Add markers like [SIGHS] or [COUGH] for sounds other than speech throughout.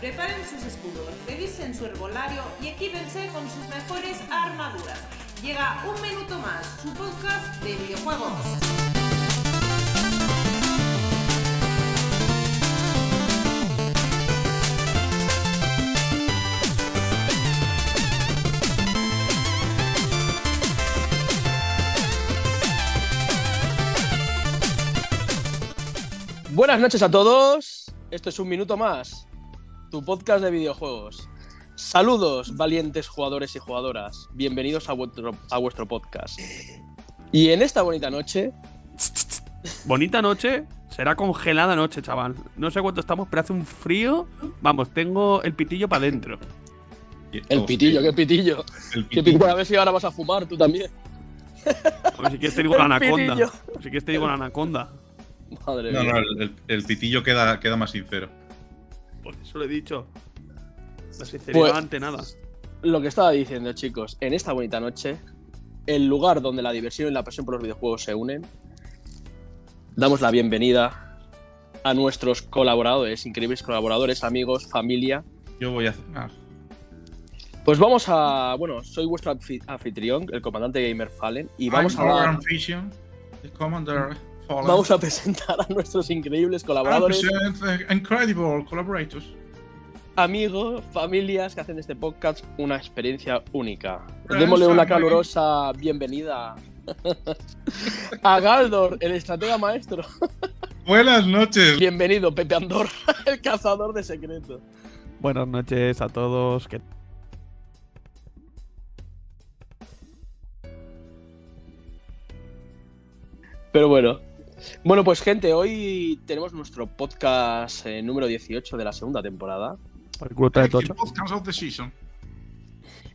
Preparen sus escudos, revisen su herbolario y equípense con sus mejores armaduras. Llega un minuto más, su podcast de videojuegos. Buenas noches a todos. Esto es un minuto más, tu podcast de videojuegos. Saludos, valientes jugadores y jugadoras. Bienvenidos a vuestro, a vuestro podcast. Y en esta bonita noche, Bonita noche, será congelada noche, chaval. No sé cuánto estamos, pero hace un frío. Vamos, tengo el pitillo para adentro. el pitillo, qué pitillo. El Qué pitillo. A ver si ahora vas a fumar tú también. O si quieres te digo la El anaconda. pitillo. Si quieres te digo la anaconda. Madre No, mía. no, el- el pitillo queda, queda más sincero. Por eso lo he dicho. La sinceridad Pues- ante nada. Lo que estaba diciendo, chicos, en esta bonita noche, el lugar donde la diversión y la pasión por los videojuegos se unen, damos la bienvenida a nuestros colaboradores, increíbles colaboradores, amigos, familia. Yo voy a cenar. Pues vamos a. Bueno, soy vuestro anfi- anfitrión, el comandante Gamer Fallen, y vamos a dar- Our Vision, the Commander Fallen. Vamos a presentar a nuestros increíbles I colaboradores, present the incredible collaborators. amigos, familias que hacen de este podcast una experiencia única. Friends, Démosle una calurosa bienvenida [LAUGHS] a Galdor, el estratega maestro. [LAUGHS] Buenas noches. Bienvenido, Pepe Andor, [LAUGHS] el cazador de secretos. Buenas noches a todos. que- Pero bueno. Bueno, pues gente, hoy tenemos nuestro podcast eh, número 18 de la segunda temporada. El tocho. Podcast of the season.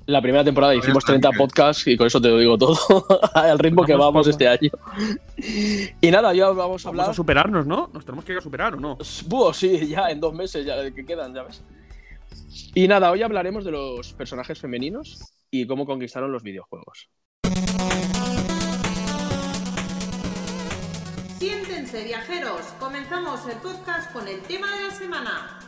La primera temporada hicimos 30 Ángel. podcasts y con eso te lo digo todo, [LAUGHS] al ritmo que Vamos vamos poco. este año. Y nada, ya vamos a Vamos hablar. a superarnos, ¿no? Nos tenemos que ir a superar, ¿o no? Buah, sí, ya en dos meses ya que quedan, ya ves. Y nada, hoy hablaremos de los personajes femeninos y cómo conquistaron los videojuegos. Viajeros, comenzamos el podcast con el tema de la semana.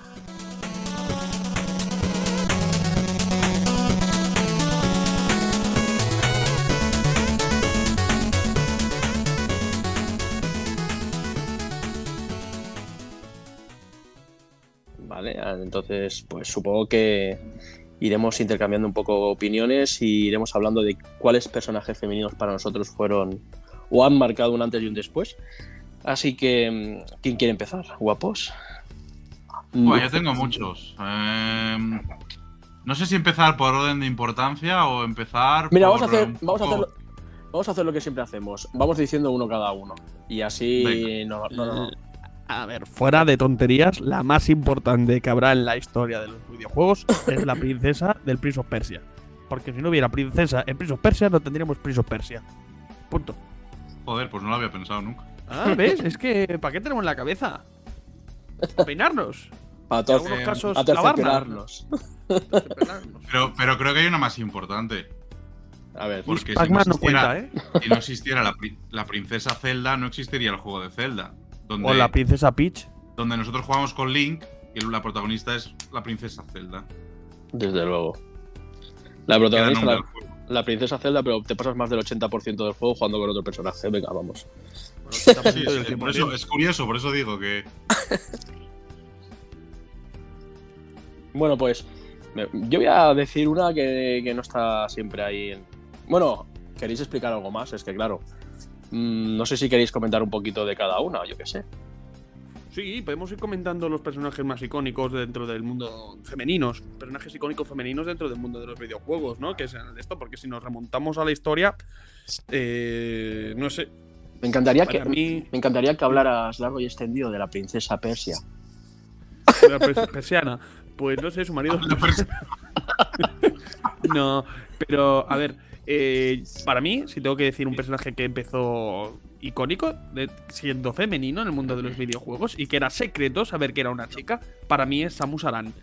Vale, entonces, pues supongo que iremos intercambiando un poco opiniones y iremos hablando de cuáles personajes femeninos para nosotros fueron o han marcado un antes y un después. Así que, mm, ¿quién quiere empezar? ¿Guapos? Bueno, yo tengo muchos. Em, no sé si empezar por orden de importancia o empezar Mira, por vamos a hacer, vamos a hacerlo- vamos a hacer lo que siempre hacemos. Vamos diciendo uno cada uno. Y así Venga. no, no, no. A ver, fuera de tonterías, la más importante que habrá en la historia de los videojuegos [COUGHS] es la princesa del Prince of Persia. Porque si no hubiera princesa en Prince of Persia, no tendríamos Prince of Persia. Punto. Joder, pues no lo había pensado nunca. Ah, ¿ves? Es que, ¿para qué tenemos en la cabeza? [LAUGHS] ¿Para peinarnos? A, En algunos casos, a lavarnos. [LAUGHS] Pero, pero creo que hay una más importante. A ver, Porque si Pac-Man no no cuenta, existiera- ¿eh? [LAUGHS] Si no existiera la, la princesa Zelda, no existiría el juego de Zelda. Donde, O la princesa Peach. donde nosotros jugamos con Link y la protagonista es la princesa Zelda. desde luego. La protagonista, la princesa Zelda, pero te pasas más del 80% del juego jugando con otro personaje. Venga, vamos. Bueno, Sí, [LAUGHS] 80% sí, del por 100%. eso, es curioso, por eso digo que. Bueno, pues yo voy a decir una que, que no está siempre ahí. en- Bueno, ¿queréis explicar algo más? Es que claro. mm, no sé si queréis comentar un poquito de cada una, yo qué sé. Sí, podemos ir comentando los personajes más icónicos dentro del mundo femeninos, personajes icónicos femeninos dentro del mundo de los videojuegos, ¿no? Que sean de esto, porque si nos remontamos a la historia, eh, no sé, Me encantaría, que, mí, me encantaría que hablaras largo y extendido de la princesa Persia. la pers- [LAUGHS] persiana, pues no sé, su marido. [LAUGHS] La [LAUGHS] No, pero a ver, eh, para mí, si tengo que decir un personaje que empezó icónico, de- siendo femenino en el mundo de los videojuegos y que era secreto saber que era una chica, para mí es Samus Aran.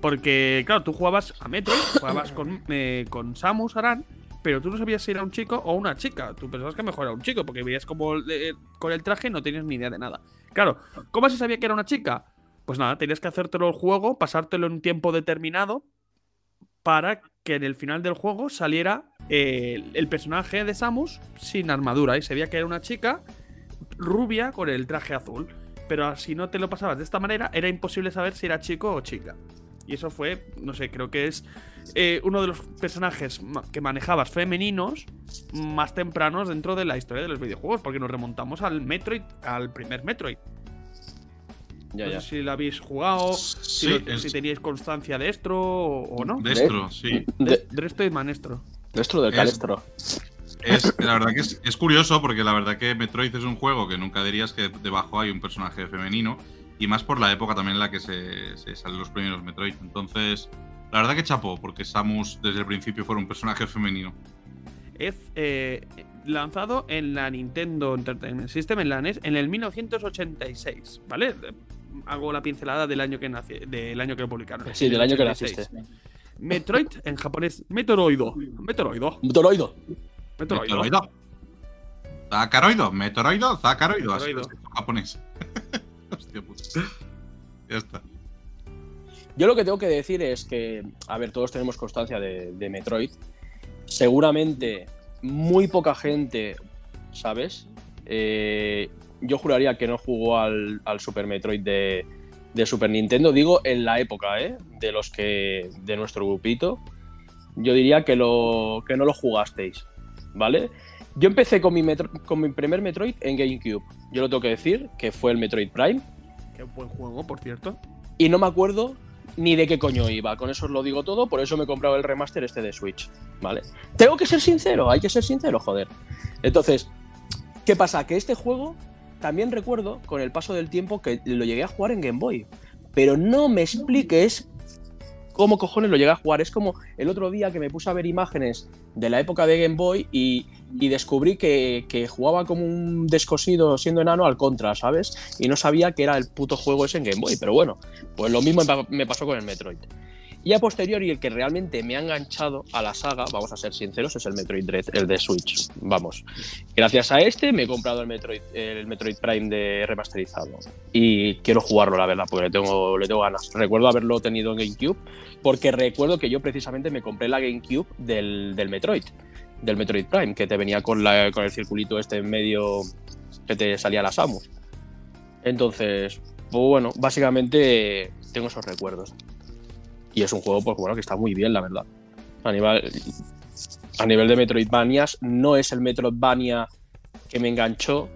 Porque, claro, tú jugabas a Metroid, jugabas con, eh, con Samus Aran, pero tú no sabías si era un chico o una chica. Tú pensabas que mejor era un chico, porque veías como eh, con el traje no tenías ni idea de nada. Claro, ¿cómo se sabía que era una chica? Pues nada, tenías que hacértelo el juego, pasártelo en un tiempo determinado para que en el final del juego saliera eh, el personaje de Samus sin armadura y se veía que era una chica rubia con el traje azul. Pero si no te lo pasabas de esta manera, era imposible saber si era chico o chica. Y eso fue, no sé, creo que es eh, uno de los personajes que manejabas femeninos más tempranos dentro de la historia de los videojuegos, porque nos remontamos al Metroid, al primer Metroid. Ya, no sé si lo habéis jugado, si, teníais constancia de esto o, no. Destro, sí. De, Destro y Manestro. Destro del Calestro. Es, la verdad que es, curioso porque la verdad que Metroid es un juego que nunca dirías que debajo hay un personaje femenino y más por la época también en la que se, se salen los primeros Metroid. Entonces, la verdad que chapó porque Samus desde el principio fue un personaje femenino. Es eh, lanzado en la Nintendo Entertainment System, en la NES, en el 1986, ¿vale? Hago la pincelada del año que nació, del año que lo publicaron. Sí, del año que naciste. Metroid en japonés, Metoroido. Metoroido. Metoroido. Metoroido. Metoroido. Zacaroido, Metoroido, Zacaroido. Así es japonés. [LAUGHS] Hostia puta. Ya está. Yo lo que tengo que decir es que, a ver, todos tenemos constancia de, Metroid. Seguramente muy poca gente, ¿sabes? Eh, yo juraría que no jugó al, Super Metroid de, de, Super Nintendo. Digo, en la época, ¿eh? De los que. de nuestro grupito. Yo diría que, lo, que no lo jugasteis. ¿Vale? Yo empecé con mi, con mi primer Metroid en GameCube. Yo lo tengo que decir, que fue el Metroid Prime. Qué buen juego, por cierto. Y no me acuerdo ni de qué coño iba. Con eso os lo digo todo, por eso me he comprado el remaster este de Switch. ¿Vale? Tengo que ser sincero, hay que ser sincero, joder. Entonces, ¿qué pasa? Que este juego también recuerdo con el paso del tiempo que lo llegué a jugar en Game Boy. Pero no me expliques cómo cojones lo llegué a jugar. Es como el otro día que me puse a ver imágenes de la época de Game Boy y, descubrí que, jugaba como un descosido siendo enano al contra, ¿sabes? Y no sabía que era el puto juego ese en Game Boy. Pero bueno, pues lo mismo me pasó con el Metroid. Y a posteriori, el que realmente me ha enganchado a la saga, vamos a ser sinceros, es el Metroid Dread, el de Switch. Vamos. Gracias a este me he comprado el Metroid, el Metroid Prime de remasterizado. Y quiero jugarlo, la verdad, porque le tengo, le tengo ganas. Recuerdo haberlo tenido en GameCube, porque recuerdo que yo precisamente me compré la GameCube del, del Metroid, del Metroid Prime, que te venía con, la, con el circulito este en medio que te salía la Samus. Entonces, pues bueno, básicamente tengo esos recuerdos. Y es un juego, pues bueno, que está muy bien, la verdad. A nivel, a nivel de Metroidvanias, no es el Metroidvania que me enganchó.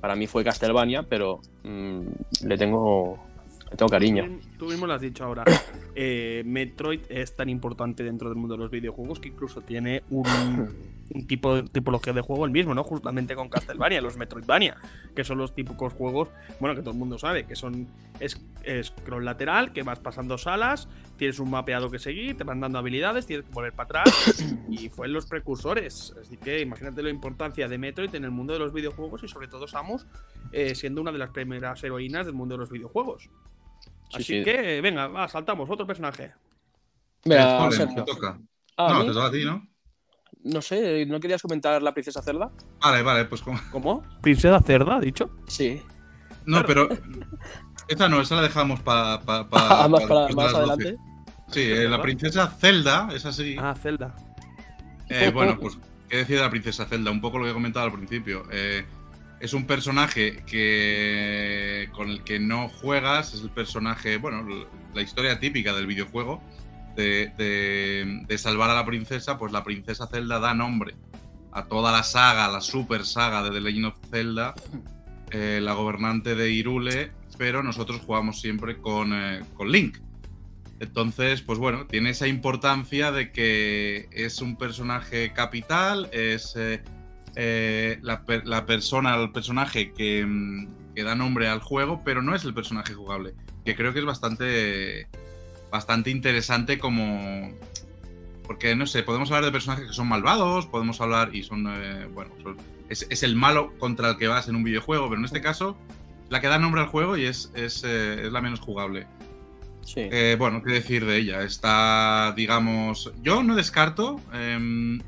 Para mí fue Castlevania, pero mm, le tengo tengo cariño. Tú mismo lo has dicho ahora. [COUGHS] Eh, Metroid es tan importante dentro del mundo de los videojuegos que incluso tiene un, [COUGHS] tipo de tipología de juego el mismo, ¿no? Justamente con Castlevania, los Metroidvania, que son los típicos juegos, bueno, que todo el mundo sabe, que son es, scroll lateral, que vas pasando salas, tienes un mapeado que seguir, te van dando habilidades, tienes que volver para atrás, [COUGHS] y fue en los precursores. Así que imagínate la importancia de Metroid en el mundo de los videojuegos y sobre todo Samus eh, siendo una de las primeras heroínas del mundo de los videojuegos. Así que, venga, va, saltamos, otro personaje. Venga, toca. Ah, no, te toca a ti, ¿no? No sé, ¿no querías comentar la princesa Cerda? Vale, vale, pues ¿cómo? ¿Cómo? ¿Princesa Cerda, ha dicho? Sí. No, pero. Esta no, esa la dejamos para. Pa, [LAUGHS] ah, más, más adelante. Sí, eh, la princesa Zelda, es así. Ah, Zelda. Eh, bueno, pues, ¿qué decir de la princesa Zelda? Un poco lo que he comentado al principio. Eh, es un personaje que con el que no juegas, es el personaje, bueno, la historia típica del videojuego de, salvar a la princesa, pues la princesa Zelda da nombre a toda la saga, la super saga de The Legend of Zelda, eh, la gobernante de Irule, pero nosotros jugamos siempre con, eh, con Link. Entonces, pues bueno, tiene esa importancia de que es un personaje capital, es eh, eh, la, persona, el personaje mm, que, da nombre al juego, pero no es el personaje jugable. Que creo que es bastante, bastante interesante como... Porque, no sé, podemos hablar de personajes que son malvados, podemos hablar y son, eh, bueno, es, el malo contra el que vas en un videojuego, pero en este caso, la que da nombre al juego y es, es, eh, la menos jugable. bueno, ¿qué decir de ella? Está, digamos, yo no descarto em,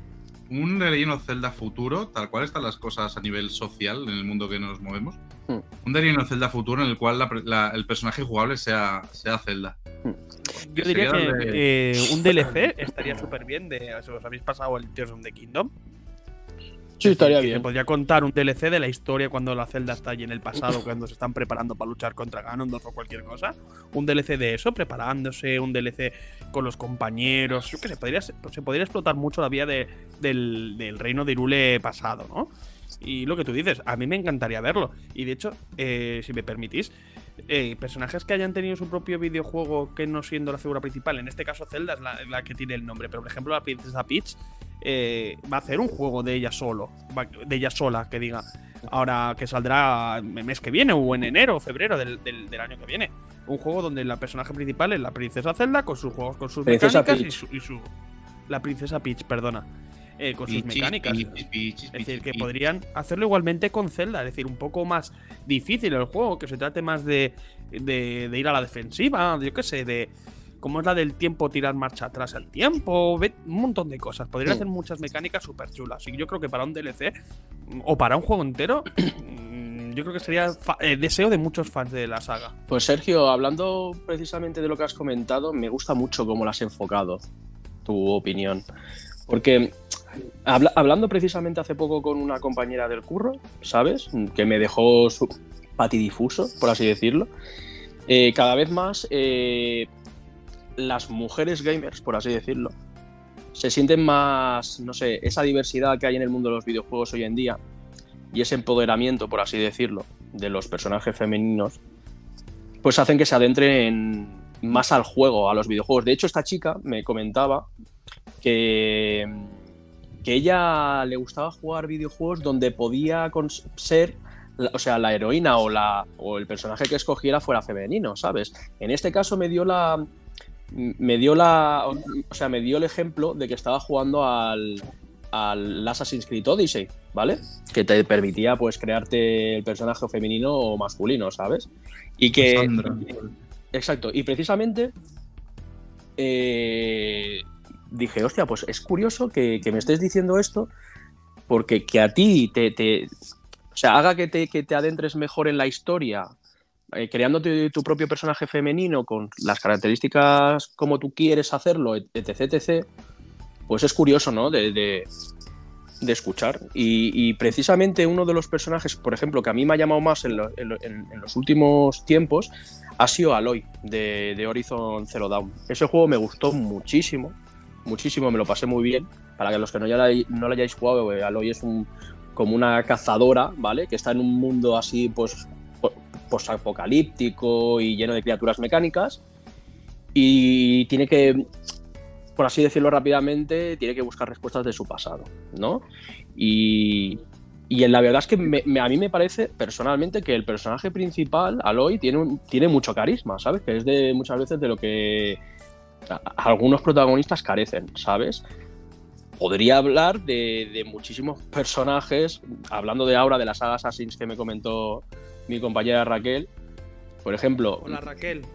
un of Zelda futuro, tal cual están las cosas a nivel social en el mundo que nos movemos. Hmm. Un of Zelda futuro en el cual la- la- el personaje jugable sea, sea Zelda. Yo diría que de- eh, un DLC estaría súper bien. De, si os habéis pasado el Tears of the Kingdom. Sí, estaría que bien. Se podría contar un DLC de la historia cuando la Zelda está allí en el pasado, cuando se están preparando para luchar contra Ganondorf o cualquier cosa. Un DLC de eso, preparándose, un DLC con los compañeros. Yo qué sé, podría, se podría explotar mucho la vía de- del, del reino de Irule pasado, ¿no? Y lo que tú dices, a mí me encantaría verlo. Y de hecho, eh, si me permitís, eh, personajes que hayan tenido su propio videojuego que no siendo la figura principal, en este caso Zelda es la, la que tiene el nombre, pero por ejemplo la princesa Peach eh, va a hacer un juego de ella solo, de ella sola, que diga, ahora que saldrá el mes que viene o en enero o febrero del, del- del año que viene. Un juego donde la personaje principal es la princesa Zelda con sus juegos, con sus Princesa mecánicas y su, y su- La princesa Peach, perdona. Eh, con sus mecánicas. Es decir, que podrían hacerlo igualmente con Zelda, es decir, un poco más difícil el juego, que se trate más de, de- de ir a la defensiva, yo qué sé, de cómo es la del tiempo, tirar marcha atrás al tiempo, un montón de cosas. Podrían hacer muchas mecánicas súper chulas. Y yo creo que para un DLC o para un juego entero, [CLEARS THROAT] mm, yo creo que sería fa- eh, deseo de muchos fans de la saga. Pues Sergio, hablando precisamente de lo que has comentado, me gusta mucho cómo lo has enfocado, tu opinión. Porque habla- hablando precisamente hace poco con una compañera del curro, ¿sabes? Que me dejó su patidifuso, por así decirlo. eh, cada vez más eh, las mujeres gamers, por así decirlo, se sienten más, no sé, esa diversidad que hay en el mundo de los videojuegos hoy en día y ese empoderamiento, por así decirlo, de los personajes femeninos, pues hacen que se adentren más al juego, a los videojuegos. De hecho, esta chica me comentaba que, que ella le gustaba jugar videojuegos donde podía ser, la- o sea, la heroína o, la, o el personaje que escogiera fuera femenino, ¿sabes? En este caso me dio la... Me dio la. O sea, me dio el ejemplo de que estaba jugando al, al Assassin's Creed Odyssey, ¿vale? Que te permitía, pues, crearte el personaje femenino o masculino, ¿sabes? Y que. Sandra. Exacto, y precisamente eh, dije, hostia, pues es curioso que, que me estés diciendo esto, porque que a ti te, o sea, haga que te, que te adentres mejor en la historia, eh, creándote tu propio personaje femenino con las características como tú quieres hacerlo, etc, etc, pues es curioso, ¿no? De, de- escuchar. Y, precisamente uno de los personajes, por ejemplo, que a mí me ha llamado más en, lo- en lo- en- en los últimos tiempos, ha sido Aloy de Horizon Zero Dawn. Ese juego me gustó muchísimo, muchísimo, me lo pasé muy bien. Para que los que no, ya la- no lo hayáis jugado, eh, Aloy es un, como una cazadora, ¿vale? Que está en un mundo así, pues, po- posapocalíptico y lleno de criaturas mecánicas. Y tiene que, por así decirlo rápidamente, tiene que buscar respuestas de su pasado, ¿no? Y, y la verdad es que a mí me parece personalmente que el personaje principal, Aloy, tiene, un- tiene mucho carisma, ¿sabes? Que es de muchas veces de lo que algunos protagonistas carecen, ¿sabes? Podría hablar de, de muchísimos personajes, hablando de ahora de la saga Assassins que me comentó mi compañera Raquel. Por ejemplo, Hola Raquel.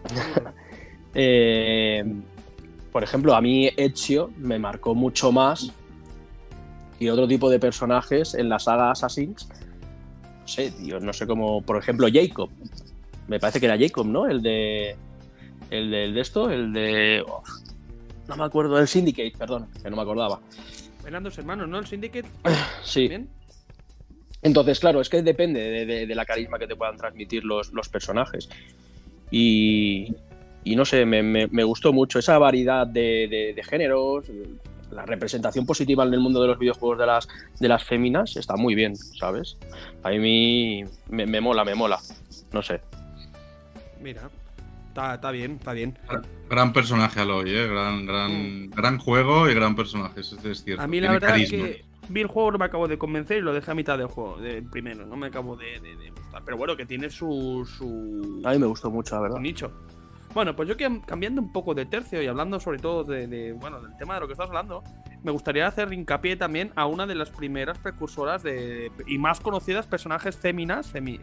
[LAUGHS] eh, por ejemplo, a mí Ezio me marcó mucho más que otro tipo de personajes en la saga Assassins. No sé, tío, no sé cómo, por ejemplo, Jacob. Me parece que era Jacob, ¿no? El de. El de, el de esto, el de. oh, no me acuerdo, del Syndicate, perdón, que no me acordaba. Eran dos hermanos, ¿no? El Syndicate. [SIGHS] Sí. Bien. Entonces, claro, es que depende de, de- de la carisma que te puedan transmitir los, los personajes. Y, y no sé, me, me- me gustó mucho esa variedad de, de- de géneros, la representación positiva en el mundo de los videojuegos de las, de las féminas está muy bien, ¿sabes? A mí me, me mola, me mola. No sé. Mira. Está, está bien, está bien. Gran personaje Aloy, ¿eh? Gran, gran, gran juego y gran personaje, eso es cierto. Mm. A mí la Tiene verdad es que vi el juego, no me acabo de convencer y lo dejé a mitad del juego, del primero. No me acabo de, de- de gustar. Pero bueno, que tiene su, su, A mí me gustó mucho, la verdad. su nicho. Bueno, pues yo que cambiando un poco de tercio y hablando sobre todo de, de, bueno, del tema de lo que estás hablando, me gustaría hacer hincapié también a una de las primeras precursoras de y más conocidas personajes féminas femi-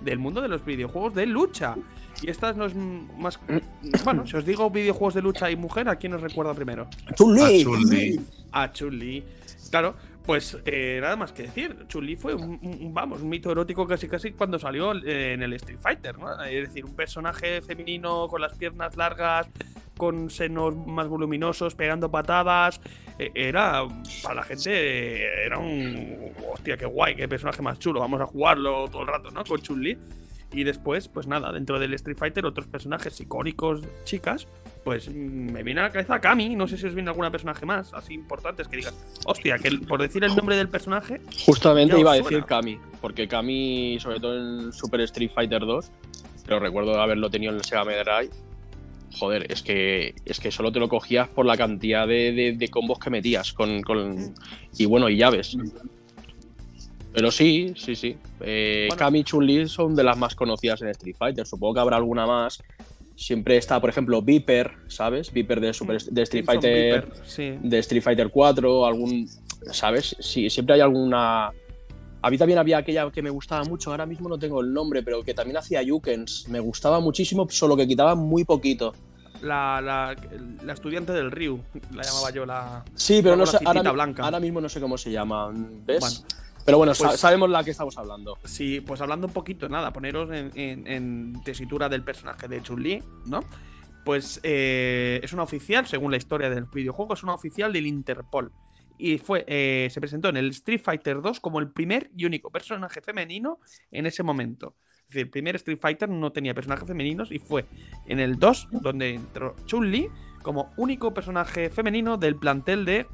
del mundo de los videojuegos de lucha. Y esta no es mm, más. [COUGHS] Bueno, si os digo videojuegos de lucha y mujer, ¿a quién os recuerda primero? A Chun-Li. A Chun-Li. Claro, pues eh, nada más que decir. Chun-Li fue un, vamos, un mito erótico casi casi cuando salió eh, en el Street Fighter, ¿no? Es decir, un personaje femenino con las piernas largas, con senos más voluminosos, pegando patadas. eh, era, para la gente, era un. Hostia, qué guay, qué personaje más chulo. Vamos a jugarlo todo el rato, ¿no? Con Chun-Li. Y después, pues nada, dentro del Street Fighter, otros personajes icónicos, chicas, pues mm, me viene a la cabeza Kami. No sé si os viene alguna personaje más, así importantes que digas, hostia, que por decir el nombre del personaje, Justamente iba a suena. decir Kami, porque Kami, sobre todo en Super Street Fighter 2, pero recuerdo haberlo tenido en el Sega Mega Drive. Joder, es que, es que solo te lo cogías por la cantidad de, de- de combos que metías con, con- y bueno, y llaves. Pero sí, sí, sí. Eh, Bueno. Kami y Chun-Li son de las más conocidas en Street Fighter. Supongo que habrá alguna más. Siempre está, por ejemplo, Viper, ¿sabes? Viper de, Super, de Street Crimson Fighter sí. de Street Fighter 4, algún, ¿sabes? Sí, siempre hay alguna... A mí también había aquella que me gustaba mucho, ahora mismo no tengo el nombre, pero que también hacía Yukens. Me gustaba muchísimo, solo que quitaba muy poquito. La, la, la estudiante del Ryu, la llamaba yo la. Sí, pero no sé, ahora, blanca. ahora mismo no sé cómo se llama, ¿ves? Bueno, pero bueno, sa- pues- sabemos la que estamos hablando. Sí, pues hablando un poquito, nada, poneros en, en- en tesitura del personaje de Chun-Li, ¿no? Pues eh, es una oficial, según la historia del videojuego, es una oficial del Interpol. Y fue, eh, se presentó en el Street Fighter 2 como el primer y único personaje femenino en ese momento. Es decir, el primer Street Fighter no tenía personajes femeninos y fue en el 2 donde entró Chun-Li como único personaje femenino del plantel de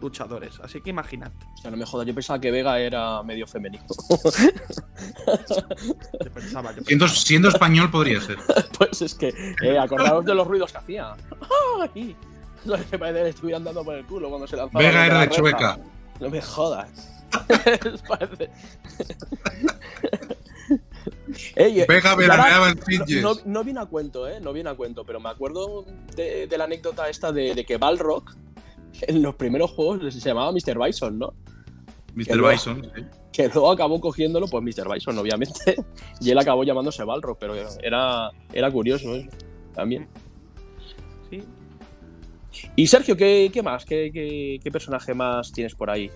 luchadores. Así que imaginad. O sea, no me jodas, yo pensaba que Vega era medio femenino. [LAUGHS] Yo pensaba, yo Siendo, pensaba. siendo español podría ser. [LAUGHS] pues es que, eh, acordaros de los ruidos que hacía. ¡Ay! Lo que parece que le estuvieran dando por el culo cuando se lanzaba. Vega era la de. Chueca. No me jodas. [LAUGHS] Ey, eh, Vega ahora- veraneaba en no, no, no viene a cuento, ¿eh? No viene a cuento, pero me acuerdo de, de la anécdota esta de, de que Balrog en los primeros juegos se llamaba Mr. Bison, ¿no? que Mr. luego- Bison. sí. Que luego acabó cogiéndolo, pues Mr. Bison, obviamente. [LAUGHS] Y él acabó llamándose Balrog, pero era, era curioso eso, también. Sí, Y Sergio, ¿qué, qué más? ¿Qué, qué, qué personaje más tienes por ahí?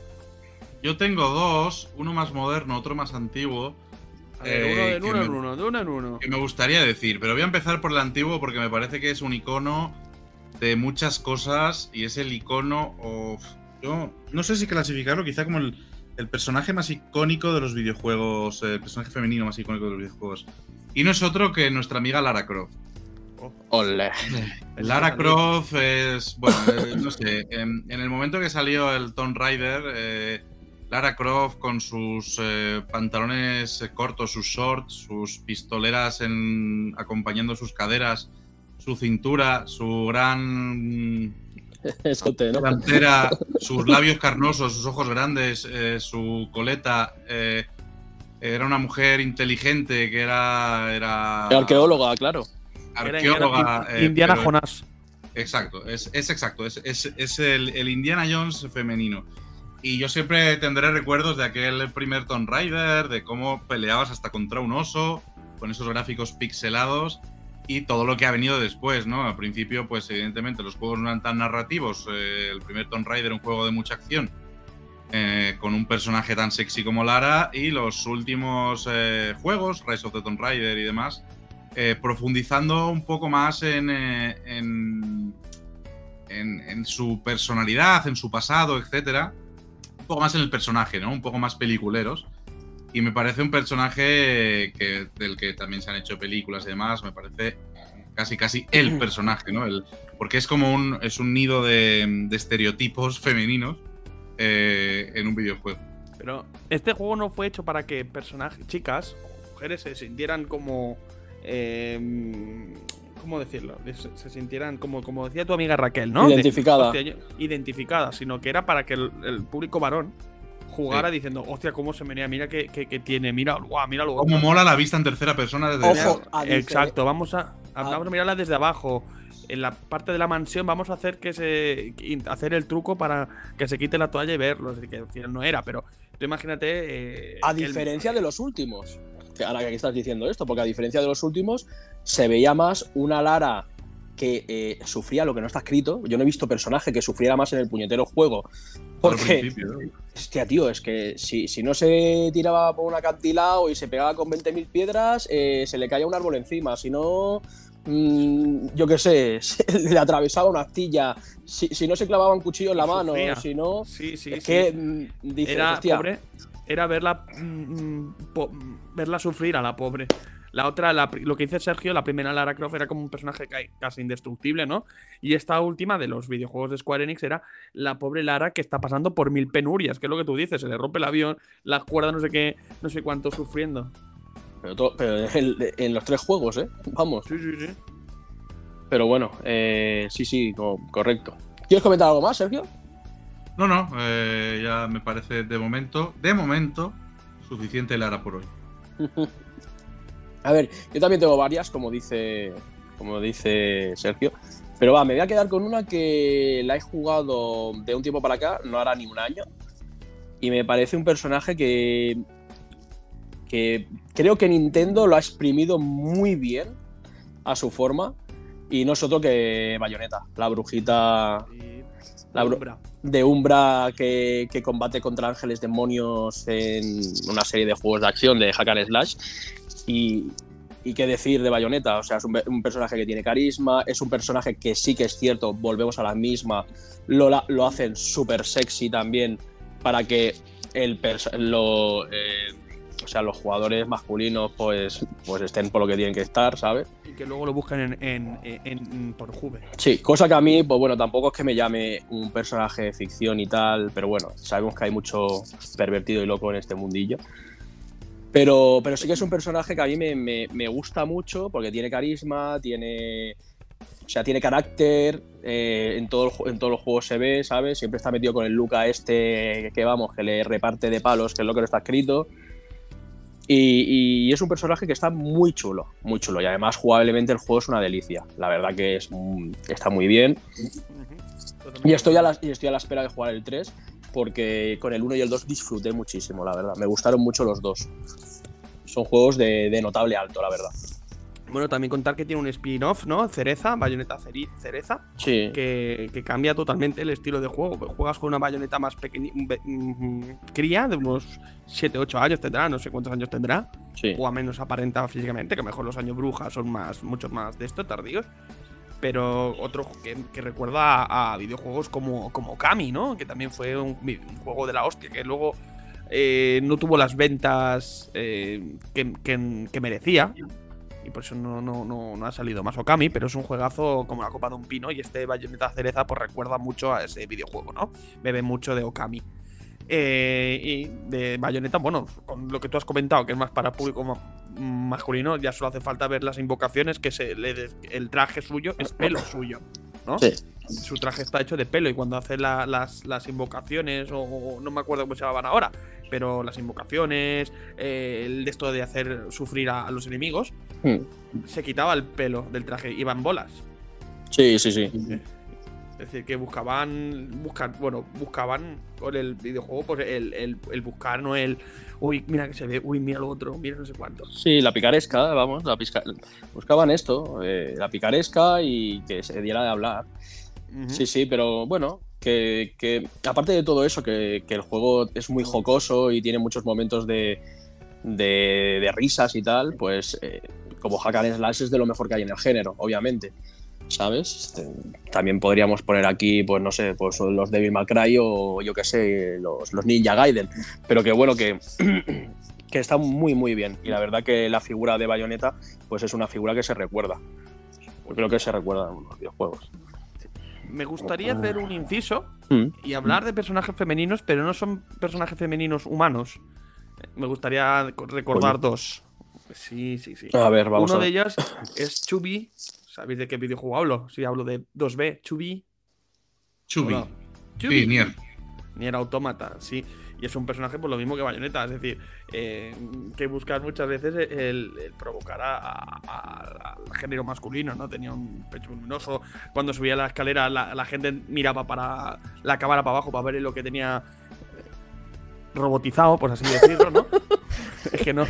Yo tengo dos, uno más moderno, otro más antiguo. A ver, uno eh, de uno me- en uno, de uno en uno. que me gustaría decir, pero voy a empezar por el antiguo porque me parece que es un icono de muchas cosas y es el icono o yo no sé si clasificarlo quizá como el, el personaje más icónico de los videojuegos, el personaje femenino más icónico de los videojuegos. Y no es otro que nuestra amiga Lara Croft. Ole. Lara Croft es, bueno, eh, no sé, en, en el momento que salió el Tomb Raider, eh, Lara Croft con sus eh, pantalones eh, cortos, sus shorts, sus pistoleras en, acompañando sus caderas, su cintura, su gran [LAUGHS] Escote, ¿no? delantera, [LAUGHS] sus labios carnosos, sus ojos grandes, eh, su coleta. eh, era una mujer inteligente que era. Era Arqueóloga, claro. Era arqueóloga. Indiana, eh, Indiana pero- Jonas. Exacto, es, es exacto, es, es- es el, el Indiana Jones femenino. Y yo siempre tendré recuerdos de aquel primer Tomb Raider, de cómo peleabas hasta contra un oso, con esos gráficos pixelados y todo lo que ha venido después, ¿no? Al principio, pues evidentemente los juegos no eran tan narrativos. eh, el primer Tomb Raider un juego de mucha acción, eh, con un personaje tan sexy como Lara, y los últimos eh, juegos, Rise of the Tomb Raider y demás, profundizando un poco más en, en, en- en su personalidad, en su pasado, etcétera. Un poco más en el personaje, ¿no? Un poco más peliculeros. Y me parece un personaje que, del que también se han hecho películas y demás. Me parece casi, casi el personaje, ¿no? El, porque es como un, es un nido de, de estereotipos femeninos eh, en un videojuego. Pero este juego no fue hecho para que personajes, chicas o mujeres se sintieran como. eh, ¿Cómo decirlo? Se, se sintieran como, como decía tu amiga Raquel, ¿no? De, Identificada. hostia, identificada, sino que era para que el, el público varón jugara diciendo, hostia, cómo se menea, mira que, que- que tiene, mira, guau, mira lo Cómo mola la vista en tercera persona desde Ojo, difer- Exacto, vamos a, a- a- vamos a mirarla desde abajo. En la parte de la mansión vamos a hacer que se hacer el truco para que se quite la toalla y verlo. Es decir, que no era, pero tú imagínate. eh, A el- diferencia de los últimos. Ahora que estás diciendo esto, porque a diferencia de los últimos, se veía más una Lara que eh, sufría lo que no está escrito. Yo no he visto personaje que sufriera más en el puñetero juego Porque, hostia, tío, es que si, si, no se tiraba por un acantilado y se pegaba con 20.000 piedras, eh, se le caía un árbol encima. Si no, mmm, yo qué sé, [LAUGHS] le atravesaba una astilla. Si, si, no se clavaba un cuchillo en la mano, si no. Sí, sí, es sí. que mm, dices, Era hostia, pobre. Era verla, mm, po- verla sufrir a la pobre. La otra, la lo que dice Sergio, la primera Lara Croft era como un personaje ca- casi indestructible, ¿no? Y esta última de los videojuegos de Square Enix era la pobre Lara que está pasando por mil penurias, que es lo que tú dices, se le rompe el avión, las cuerdas no sé qué, no sé cuánto sufriendo. Pero, to- pero en, en los tres juegos, ¿eh? Vamos. Sí, sí, sí. Pero bueno, eh, sí, sí, co- correcto. ¿Quieres comentar algo más, Sergio? No, no, eh, ya me parece de momento, de momento, suficiente Lara por hoy. [LAUGHS] A ver, yo también tengo varias, como dice, como dice Sergio. Pero va, me voy a quedar con una que la he jugado de un tiempo para acá, no hará ni un año. Y me parece un personaje que, que creo que Nintendo lo ha exprimido muy bien a su forma. Y no es otro que Bayonetta, la brujita Y- La bru- Umbra. de Umbra que, que combate contra ángeles demonios en una serie de juegos de acción de Hack and Slash. Y, y qué decir de Bayonetta, o sea, es un, un personaje que tiene carisma, es un personaje que sí que es cierto, volvemos a la misma, lo, lo hacen súper sexy también para que el lo, eh, o sea, los jugadores masculinos pues, pues estén por lo que tienen que estar, ¿sabes? Y que luego lo buscan en, en, en- en- por Juve. Sí, cosa que a mí, pues bueno, tampoco es que me llame un personaje de ficción y tal, pero bueno, sabemos que hay mucho pervertido y loco en este mundillo. Pero, pero sí que es un personaje que a mí me, me- me gusta mucho porque tiene carisma, tiene. O sea, tiene carácter, eh, en, todo el en todos los juegos se ve, ¿sabes? Siempre está metido con el Luca este que vamos, que le reparte de palos, que es lo que no está escrito. Y, y es un personaje que está muy chulo, muy chulo. Y además, jugablemente, el juego es una delicia. La verdad que es, mm, está muy bien. Y estoy, a la, y estoy a la espera de jugar el 3, porque con el 1 y el 2 disfruté muchísimo, la verdad. Me gustaron mucho los dos. Son juegos de, de notable alto, la verdad. Bueno, también contar que tiene un spin-off, ¿no? Cereza, Bayonetta Ceri- Cereza, Sí. que, que cambia totalmente el estilo de juego. Pues Juegas con una bayoneta más pequeña, cría, de unos 7, 8 años tendrá, no sé cuántos años tendrá, Sí. o a menos aparenta físicamente, que mejor los años brujas son más, muchos más de esto, tardíos. Pero otro que, recuerda a, videojuegos como, como Kami, ¿no? Que también fue un, juego de la hostia, que luego eh, no tuvo las ventas eh, que, que- merecía. Y por eso no, no, no, no ha salido más Okami, pero es un juegazo como la copa de un pino. Y este Bayonetta Cereza pues recuerda mucho a ese videojuego, ¿no? Bebe mucho de Okami. Eh, y de Bayonetta, bueno, con lo que tú has comentado, que es más para público masculino, ya solo hace falta ver las invocaciones, que se le des- el traje suyo es pelo suyo, ¿no? Sí. Su traje está hecho de pelo y cuando hace la- las, las invocaciones, o, o no me acuerdo cómo se llamaban ahora, pero las invocaciones, eh, el de esto de hacer sufrir a, a los enemigos, Hmm. se quitaba el pelo del traje, iban bolas. Sí, sí, sí. Es decir, que buscaban, buscan, bueno, buscaban con el videojuego, pues el, el, el buscar, no el, uy, mira que se ve, uy, mira lo otro, mira no sé cuánto. Sí, la picaresca, vamos, la buscaban esto, eh, la picaresca y que se diera de hablar. Sí, sí, pero bueno, que, que aparte de todo eso, que, que el juego es muy jocoso y tiene muchos momentos de, de, de risas y tal, pues eh, como Hack and Slash es de lo mejor que hay en el género, obviamente. ¿Sabes? Este, También podríamos poner aquí, pues no sé, pues los Devil May Cry o yo qué sé, los, los Ninja Gaiden. Pero que bueno, que, [CLEARS THROAT] que está muy, muy bien. Y la verdad que la figura de Bayonetta, pues es una figura que se recuerda. Yo creo que se recuerda en los videojuegos. Me gustaría hacer un inciso Mm. y hablar de personajes femeninos, pero no son personajes femeninos humanos. Me gustaría recordar dos. Sí, sí, sí. A ver, vamos Uno a de ver. ellos es Chubby. ¿Sabéis de qué videojuego hablo? Si hablo de 2B, Chubby. Chubi. Hola. Sí, Nier. Nier Automata, sí. Y es un personaje por lo mismo que Bayonetta, es decir, eh, que buscas muchas veces el, el provocar a- a- a- al género masculino, ¿no? Tenía un pecho luminoso. Cuando subía la escalera, la, la gente miraba para la cámara para abajo para ver lo que tenía eh, robotizado, por así decirlo, ¿no? [LAUGHS] es que no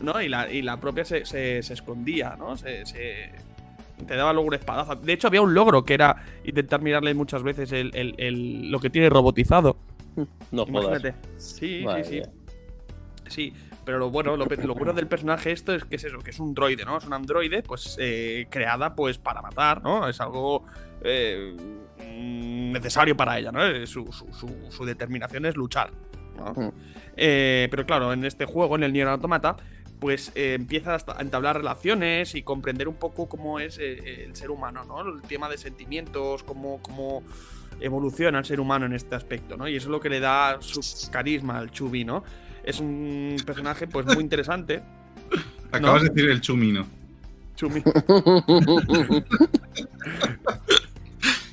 ¿no? Y la, y la propia se, se- se escondía, ¿no? Se, se- te daba luego un espadazo. De hecho, había un logro que era intentar mirarle muchas veces el- el- el- lo que tiene robotizado. No jodas. Imagínate. Sí, Madre sí, sí. Sí, pero lo bueno, lo, lo bueno del personaje esto es que es eso, que es un droide, ¿no? Es un androide, pues, eh, creada, pues, para matar, ¿no? Es algo eh, necesario para ella, ¿no? Eh, Su, su- su- su determinación es luchar, ¿no? Mm. Eh, pero claro, en este juego, en el Nier Automata, pues eh, empieza a entablar relaciones y comprender un poco cómo es eh, el ser humano, ¿no? El tema de sentimientos, cómo, cómo evoluciona el ser humano en este aspecto, ¿no? Y eso es lo que le da su carisma al Chubi, ¿no? Es un personaje, pues, muy interesante. Acabas No. de decir el chumino. Chumi. [LAUGHS] esto,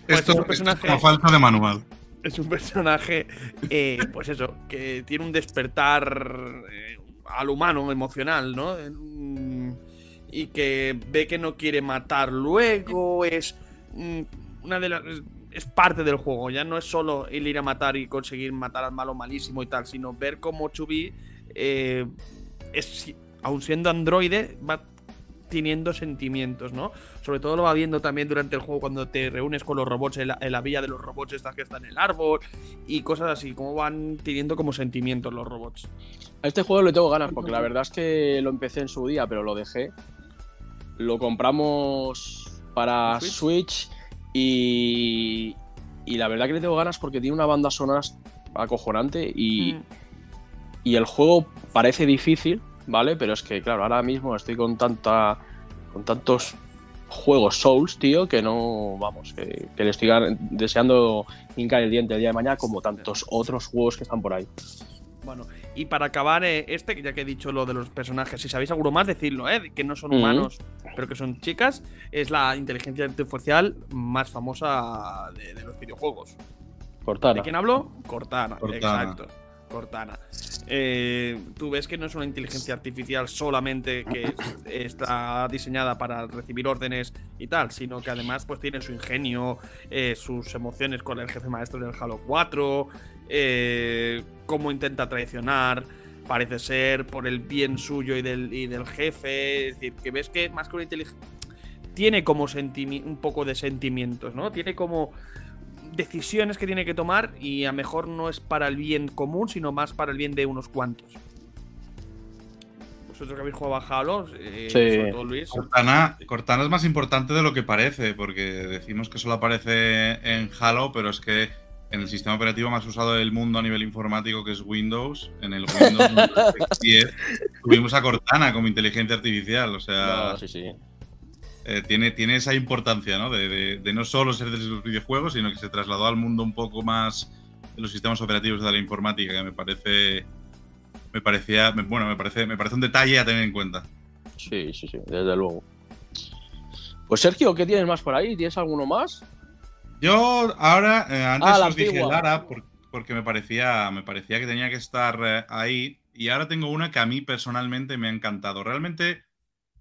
Pues es un esto es personaje- como falta de manual. es un personaje, eh, pues eso, que tiene un despertar eh, al humano emocional, ¿no? Y que ve que no quiere matar luego, es mm, una de las. Es parte del juego, ya no es solo el ir a matar y conseguir matar al malo malísimo y tal, sino ver cómo Chubi, eh, es, aun siendo androide, va teniendo sentimientos, ¿no? Sobre todo lo va viendo también durante el juego cuando te reúnes con los robots en la, en la villa de los robots estas que están en el árbol y cosas así, cómo van teniendo como sentimientos los robots. A este juego le tengo ganas porque la verdad es que lo empecé en su día, pero lo dejé. Lo compramos para ¿Switch? Switch, y, y la verdad que le tengo ganas porque tiene una banda sonora acojonante y, Mm. y el juego parece difícil, ¿vale? Pero es que, claro, ahora mismo estoy con tanta con tantos juegos Souls, tío, que no, vamos, que, que le estoy deseando hincar el diente el día de mañana como tantos otros juegos que están por ahí. Bueno, y para acabar eh, este, que ya que he dicho lo de los personajes, si sabéis alguno más, decidlo, ¿eh? Que no son humanos, pero que son chicas, es la inteligencia artificial más famosa de, de los videojuegos. Cortana. ¿De quién hablo? Cortana, Cortana. exacto. Cortana. Eh, tú ves que no es una inteligencia artificial solamente que está diseñada para recibir órdenes y tal, sino que además pues tiene su ingenio, eh, sus emociones con el jefe maestro del Halo 4, eh, cómo intenta traicionar, parece ser por el bien suyo y del, y del jefe. Es decir, que ves que más que una inteligencia... Tiene como un poco de sentimientos, ¿no? Tiene como decisiones que tiene que tomar y a lo mejor no es para el bien común, sino más para el bien de unos cuantos. Vosotros que habéis jugado a Halo, eh, Sí. sobre todo Luis. Cortana, Cortana es más importante de lo que parece, porque decimos que solo aparece en Halo, pero es que en el sistema operativo más usado del mundo a nivel informático, que es Windows, en el Windows [LAUGHS] 10, tuvimos a Cortana como inteligencia artificial. O sea, No, sí, sí. Eh, tiene, tiene esa importancia, ¿no? De, de- de no solo ser de los videojuegos, sino que se trasladó al mundo un poco más de los sistemas operativos de la informática, que me parece. Me parecía. me- Bueno, me parece, me parece un detalle a tener en cuenta. Sí, sí, sí, desde luego. Pues Sergio, ¿qué tienes más por ahí? ¿Tienes alguno más? Yo ahora, eh, antes Ah, os dije. Lara por- porque me parecía, me parecía que tenía que estar eh, ahí. Y ahora tengo una que a mí personalmente me ha encantado. Realmente,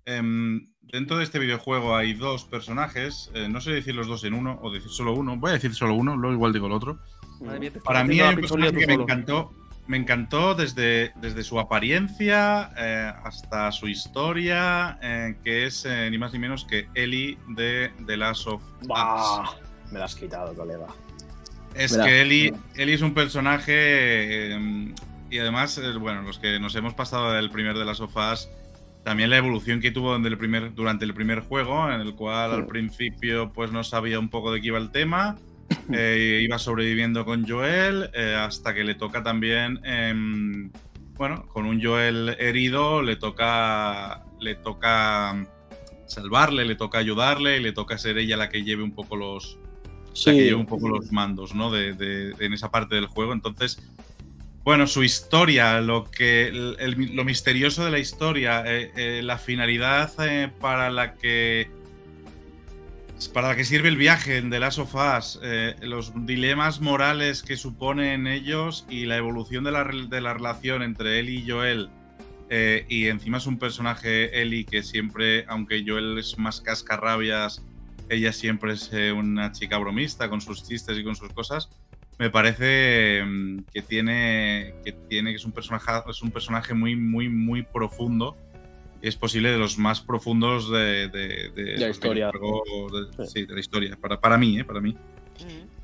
em, dentro de este videojuego hay dos personajes. eh, no sé decir los dos en uno o decir solo uno. Voy a decir solo uno, luego igual digo el otro. Mía, Para mí hay un personaje que me encantó. Me encantó desde, desde su apariencia eh, hasta su historia, eh, que es ni más ni menos que Ellie de The Last of Us. Me la has quitado, colega. Es Mira. que Eli, Eli es un personaje y además, bueno, los que nos hemos pasado del primer de las sofás, también la evolución que tuvo durante el primer, durante el primer juego, en el cual al principio pues no sabía un poco de qué iba el tema, [LAUGHS] eh, iba sobreviviendo con Joel eh, hasta que le toca también, em, bueno, con un Joel herido le toca, le toca salvarle, le toca ayudarle, y le toca ser ella la que lleve un poco los, que Sí, lleva un poco los mandos, ¿no? De, de- en esa parte del juego. Entonces, bueno, su historia, lo que lo misterioso de la historia, eh, eh, la finalidad eh, para la que para la que sirve el viaje of Us, eh, los dilemas morales que suponen ellos y la evolución de la, de la relación entre él y Joel. y encima es un personaje, Ellie, que siempre, aunque Joel es más cascarrabias, ella siempre es una chica bromista con sus chistes y con sus cosas. Me parece mm, que tiene que tiene que es un personaje es un personaje muy muy muy profundo. Es posible de los más profundos de, de, de la historia. de- Sí. sí, de la historia. Para, para mí, ¿eh? Para mí.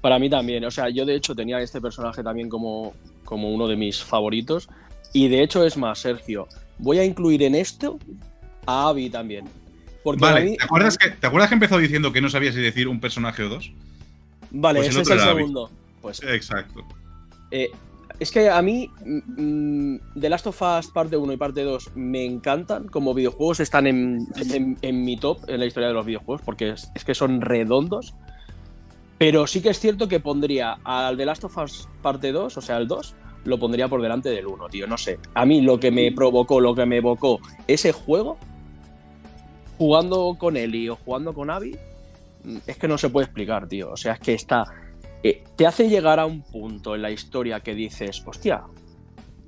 Para mí también. O sea, yo de hecho tenía este personaje también como, como uno de mis favoritos. Y de hecho es más, Sergio. Voy a incluir en esto a Abby también. Porque a Vale, mí- ¿te acuerdas, que, ¿te acuerdas que empezó diciendo que no sabía si decir un personaje o dos? Vale, Pues el ese es el Abby. Pues Exacto. Eh, es que a mí mm, The Last of Us parte 1 y parte 2 me encantan. Como videojuegos están en, en- en mi top en la historia de los videojuegos porque es, es que son redondos. Pero sí que es cierto que pondría al The Last of Us parte 2, o sea, el 2, lo pondría por delante del 1, tío. No sé. A mí lo que me provocó, lo que me evocó ese juego, jugando con Ellie o jugando con Abby, mm, es que no se puede explicar, tío. O sea, es que está te hace llegar a un punto en la historia que dices, hostia,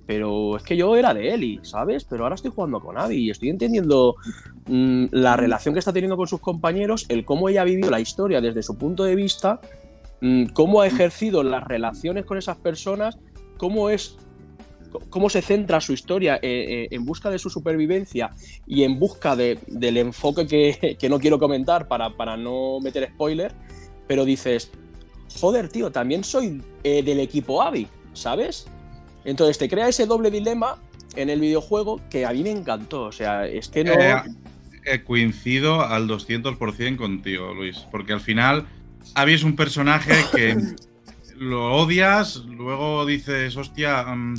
pero es que yo era de Ellie, ¿sabes? Pero ahora estoy jugando con Abby y estoy entendiendo mm, la relación que está teniendo con sus compañeros, el cómo ella ha vivido la historia desde su punto de vista, mm, cómo ha ejercido las relaciones con esas personas, cómo es cómo se centra su historia eh, eh, en busca de su supervivencia y en busca de- del enfoque que, que no quiero comentar para, para no meter spoiler, pero dices, joder, tío, también soy eh, del equipo Abby, ¿sabes? Entonces te crea ese doble dilema en el videojuego que a mí me encantó. O sea, es que no. Eh, eh, coincido al 200% contigo, Luis, porque al final Abby es un personaje que lo odias, luego dices, hostia, mm,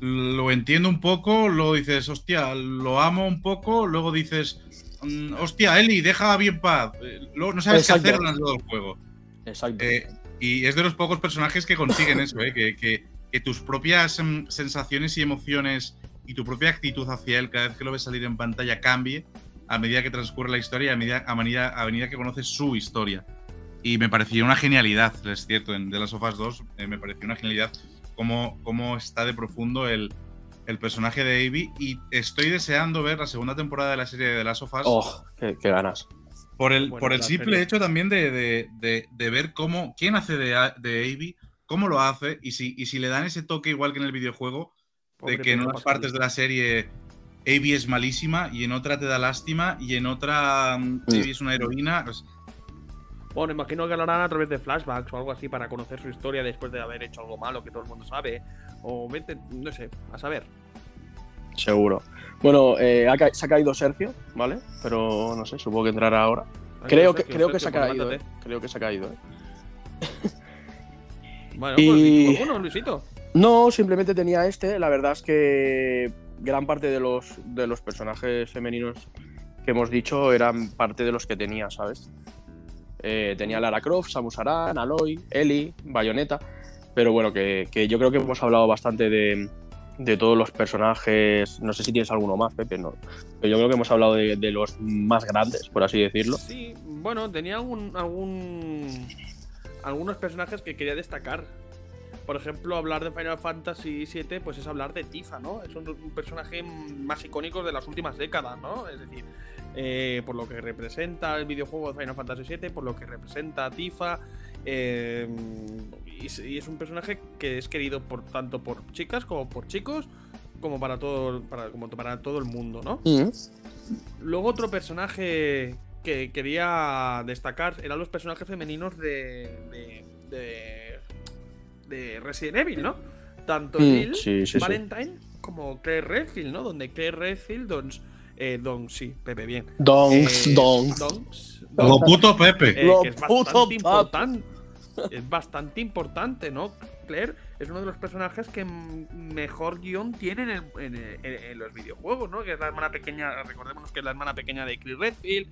lo entiendo un poco, luego dices, hostia, lo amo un poco, luego dices, mm, hostia, Eli, deja bien en paz, luego no sabes Exacto. qué hacer durante todo el juego. Exacto. Eh, y es de los pocos personajes que consiguen eso, ¿eh? que, tus propias mm, sensaciones y emociones y tu propia actitud hacia él cada vez que lo ves salir en pantalla cambie a medida que transcurre la historia y a medida, a medida, a medida que conoces su historia. Y me pareció una genialidad, es cierto, en The Last of Us 2 eh, me pareció una genialidad cómo, cómo está de profundo el, el personaje de Abby y estoy deseando ver la segunda temporada de la serie de The Last of Us oh, qué ganas. Por el, Bueno, por el simple serie. hecho también de, de- de- de ver cómo, quién hace de, A- de Abby, cómo lo hace, y si, y si le dan ese toque igual que en el videojuego, Pobre de que en unas partes de la serie Abby es malísima y en otra te da lástima y en otra mm, Abby es una heroína. pues, Bueno, imagino que lo harán a través de flashbacks o algo así para conocer su historia después de haber hecho algo malo que todo el mundo sabe. O vete, no sé, a saber. Seguro. Bueno, eh, ha ca- se ha caído Sergio, ¿vale? Pero no sé, supongo que entrará ahora. Ay, Creo que, Sergio, creo que se ha pues caído, ¿eh? Creo que se ha caído, ¿eh? [LAUGHS] Bueno, Y- pues di tú alguno, Luisito. No, simplemente tenía este. La verdad es que gran parte de los, de los personajes femeninos que hemos dicho eran parte de los que tenía, ¿sabes? Eh, tenía Lara Croft, Samus Aran, Aloy, Ellie, Bayonetta. Pero bueno, que, que yo creo que hemos hablado bastante de, de todos los personajes. No sé si tienes alguno más, Pepe, no. Pero yo creo que hemos hablado de, los más grandes, por así decirlo. Sí, bueno, tenía algún, algún algunos personajes que quería destacar. Por ejemplo, hablar de Final Fantasy VII, pues es hablar de Tifa, ¿no? Es un personaje más icónico de las últimas décadas, ¿no? Es decir, eh, por lo que representa el videojuego de Final Fantasy VII, por lo que representa a Tifa. eh, y, es- y es un personaje que es querido por tanto por chicas como por chicos, como para todo, para, como para todo el mundo, ¿no? Luego otro personaje que quería destacar eran los personajes femeninos de, de, de, de Resident Evil, ¿no? Tanto Mm, Jill, sí, sí, sí. Valentine, como Claire Redfield, ¿no? Donde Claire Redfield, eh, don, sí, Pepe, bien. Donks, Eh, donks. donks, Lo puto Pepe. eh, Lo que es puto bastante importante. Es bastante importante, ¿no? Claire es uno de los personajes que mejor guion tiene en, el- en- en- en los videojuegos, ¿no? Que es la hermana pequeña, recordemos que es la hermana pequeña de Chris Redfield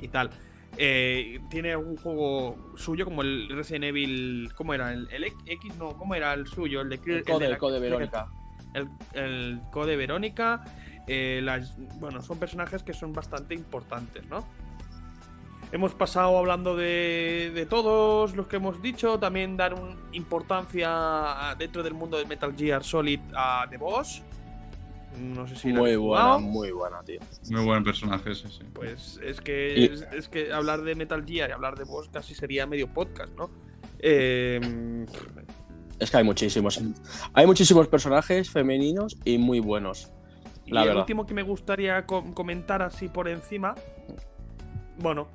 y tal. Eh, tiene algún juego suyo como el Resident Evil. ¿Cómo era? El, el X, no, ¿cómo era el suyo? El de Chris- El code, de la- el code Verónica. el, el Code Verónica. Eh, las, bueno, son personajes que son bastante importantes, ¿no? Hemos pasado hablando de, de todos los que hemos dicho, también dar un- importancia dentro del mundo de Metal Gear Solid a The Boss. No sé si Muy buena, muy buena, tío. Muy buen personaje ese, sí. Pues es que, Y- es, es que hablar de Metal Gear y hablar de Boss casi sería medio podcast, ¿no? Eh, Es que hay muchísimos. Hay muchísimos personajes femeninos y muy buenos. La y el último que me gustaría com- comentar así por encima. Bueno,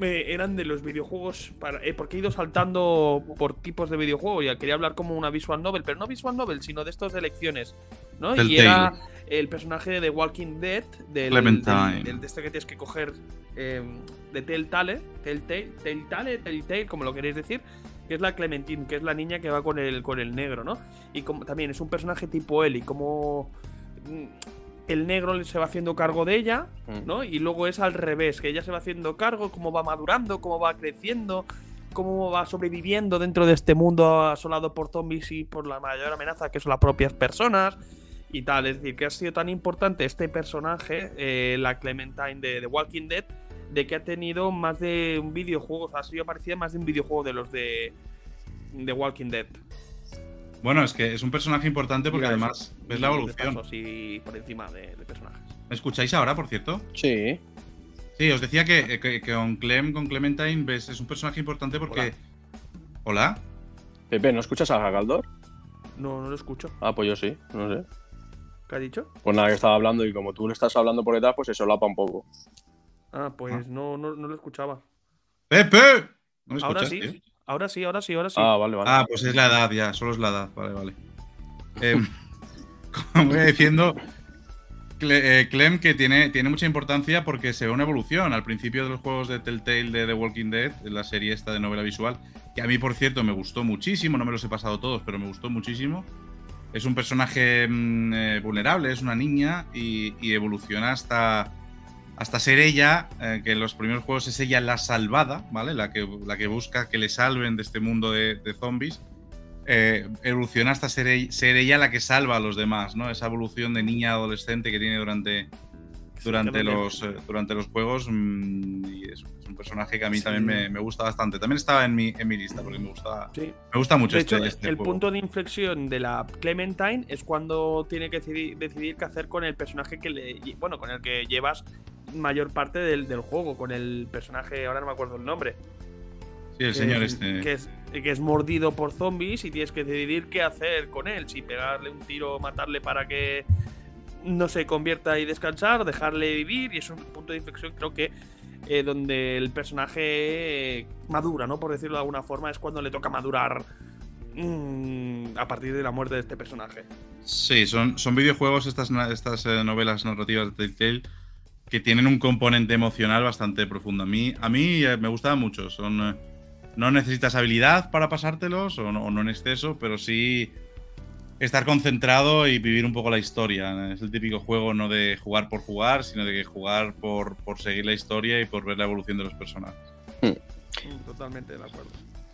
eh, eran de los videojuegos. Para, eh, porque he ido saltando por tipos de videojuego. Ya quería hablar como una visual novel, pero no visual novel, sino de estos de elecciones. ¿no? Y era el personaje de The Walking Dead, del, del- del- de este que tienes que coger eh, de Telltale, Telltale, Telltale, Telltale, como lo queréis decir, que es la Clementine, que es la niña que va con el, con el negro, ¿no? Y como, también es un personaje tipo Ellie, como mm, el negro se va haciendo cargo de ella, Mm. ¿no? Y luego es al revés, que ella se va haciendo cargo, cómo va madurando, cómo va creciendo, cómo va sobreviviendo dentro de este mundo asolado por zombies y por la mayor amenaza que son las propias personas y tal. Es decir, que ha sido tan importante este personaje, eh, la Clementine de The Walking Dead, de que ha tenido más de un videojuego, ha sido parecida más de un videojuego de los de The Walking Dead. Bueno, es que es un personaje importante porque además eso, ves la evolución. y por encima de, de personajes. ¿Me escucháis ahora, por cierto? Sí. Sí, os decía que, que- que con Clem, con Clementine, ves, es un personaje importante porque. Hola. Pepe, ¿no escuchas a Galdor? No, no lo escucho. Ah, pues yo sí, no sé. ¿Qué ha dicho? Pues nada, que estaba hablando y como tú le estás hablando por detrás, pues se solapa un poco. Ah, pues no, no, no lo escuchaba. ¡Pepe! ¿No me Ahora sí, tío? Ahora sí, ahora sí, ahora sí. Ah, vale, vale. Ah, pues es la edad ya, solo es la edad, vale, vale. Em, [LAUGHS] como iba diciendo, Cle- eh, Clem que tiene, tiene mucha importancia porque se ve una evolución. Al principio de los juegos de Telltale de The Walking Dead, de la serie esta de novela visual, que a mí, por cierto, me gustó muchísimo, no me los he pasado todos, pero me gustó muchísimo. Es un personaje mm, eh, vulnerable, es una niña y, y evoluciona hasta, hasta ser ella, eh, que en los primeros juegos es ella la salvada, ¿vale? La que, la que busca que le salven de este mundo de, de zombies. Eh, evoluciona hasta ser, ser ella la que salva a los demás, ¿no? Esa evolución de niña adolescente que tiene durante, durante, los, eh, durante los juegos. mm, y es, es un personaje que a mí Sí. también me, me gusta bastante. También estaba en mi, en mi lista porque me gusta, Sí. me gusta mucho De este, hecho, este el juego. punto de inflexión de la Clementine es cuando tiene que decidir, decidir qué hacer con el personaje que le. Bueno, con el que llevas mayor parte del, del juego, con el personaje, ahora no me acuerdo el nombre. Sí, el que señor es, este. Que es, que es mordido por zombies y tienes que decidir qué hacer con él. Si pegarle un tiro o matarle para que no se convierta y descansar, dejarle vivir. Y es un punto de inflexión, creo que eh, donde el personaje eh, madura, ¿no? Por decirlo de alguna forma, es cuando le toca madurar mm, a partir de la muerte de este personaje. Sí, son, son videojuegos estas, estas eh, novelas narrativas de Telltale que tienen un componente emocional bastante profundo. A mí, a mí eh, me gustaban mucho. Son, eh, no necesitas habilidad para pasártelos, o no, o no en exceso, pero sí estar concentrado y vivir un poco la historia. Es el típico juego no de jugar por jugar, sino de que jugar por, por seguir la historia y por ver la evolución de los personajes. Mm, Totalmente de acuerdo.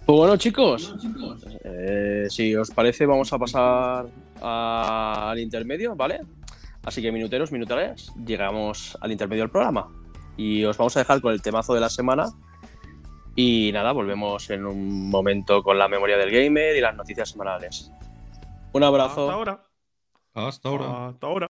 Pues bueno, chicos, eh, si os parece, vamos a pasar al intermedio, ¿vale? Así que minuteros, minuteras, llegamos al intermedio del programa. Y os vamos a dejar con el temazo de la semana. Y nada, volvemos en un momento con la memoria del gamer y las noticias semanales. Un abrazo. Hasta ahora. Hasta ahora. Hasta ahora.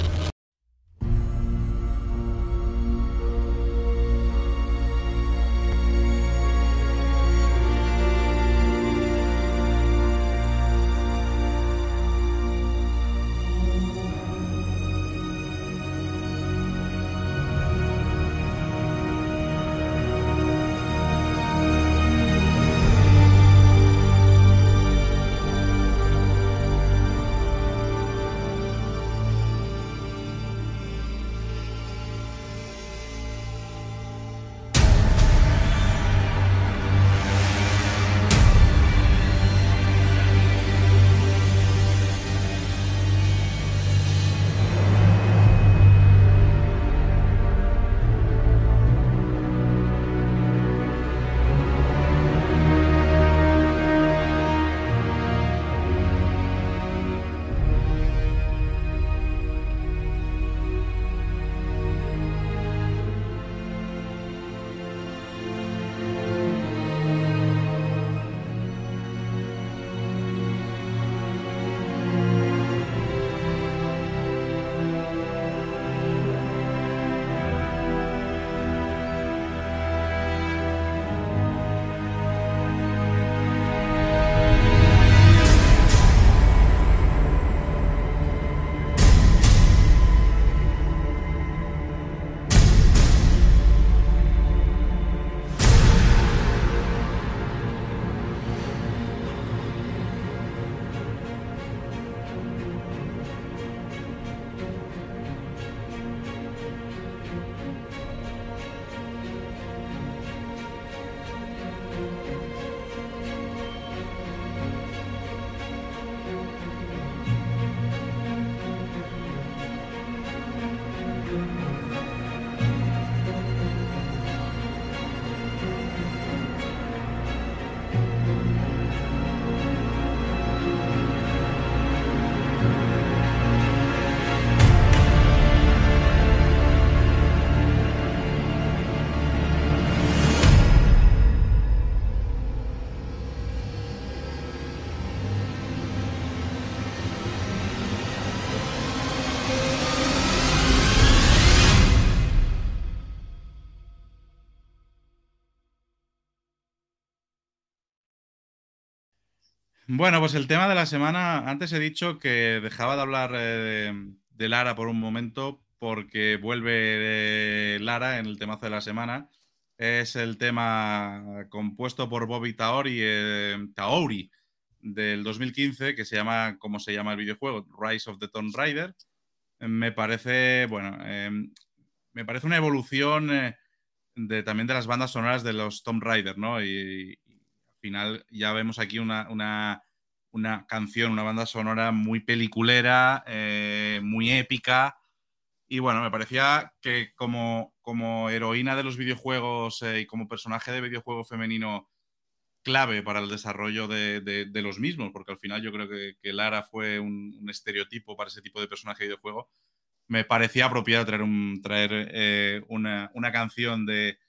Bueno, pues el tema de la semana, antes he dicho que dejaba de hablar eh, de, Lara por un momento porque vuelve eh, Lara en el temazo de la semana. Es el tema compuesto por Bobby Taori, eh, Taori del 2015 que se llama, como se llama el videojuego, Rise of the Tomb Raider. Me parece, bueno, em, me parece una evolución de, también de las bandas sonoras de los Tomb Raider, ¿no? Y, al final ya vemos aquí una, una, canción, una banda sonora muy peliculera, eh, muy épica. Y bueno, me parecía que como, como heroína de los videojuegos eh, y como personaje de videojuego femenino clave para el desarrollo de, los mismos, porque al final yo creo que, Lara fue un, estereotipo para ese tipo de personaje de videojuego, me parecía apropiado traer, un, traer eh, una, canción de,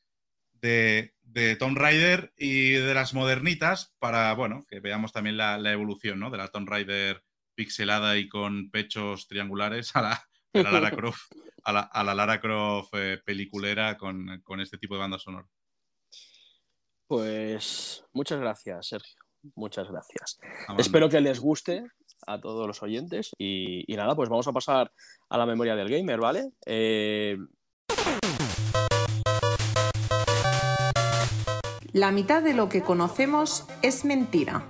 de, de, Tomb Raider y de las modernitas para, bueno, que veamos también la, evolución, ¿no? De la Tomb Raider pixelada y con pechos triangulares a la, Lara [LAUGHS] Croft, a la, Lara Croft eh, peliculera con, con, este tipo de banda sonora. Pues muchas gracias, Sergio. Muchas gracias. Espero que les guste a todos los oyentes y, nada, pues vamos a pasar a la memoria del gamer, ¿vale? Eh, la mitad de lo que conocemos es mentira.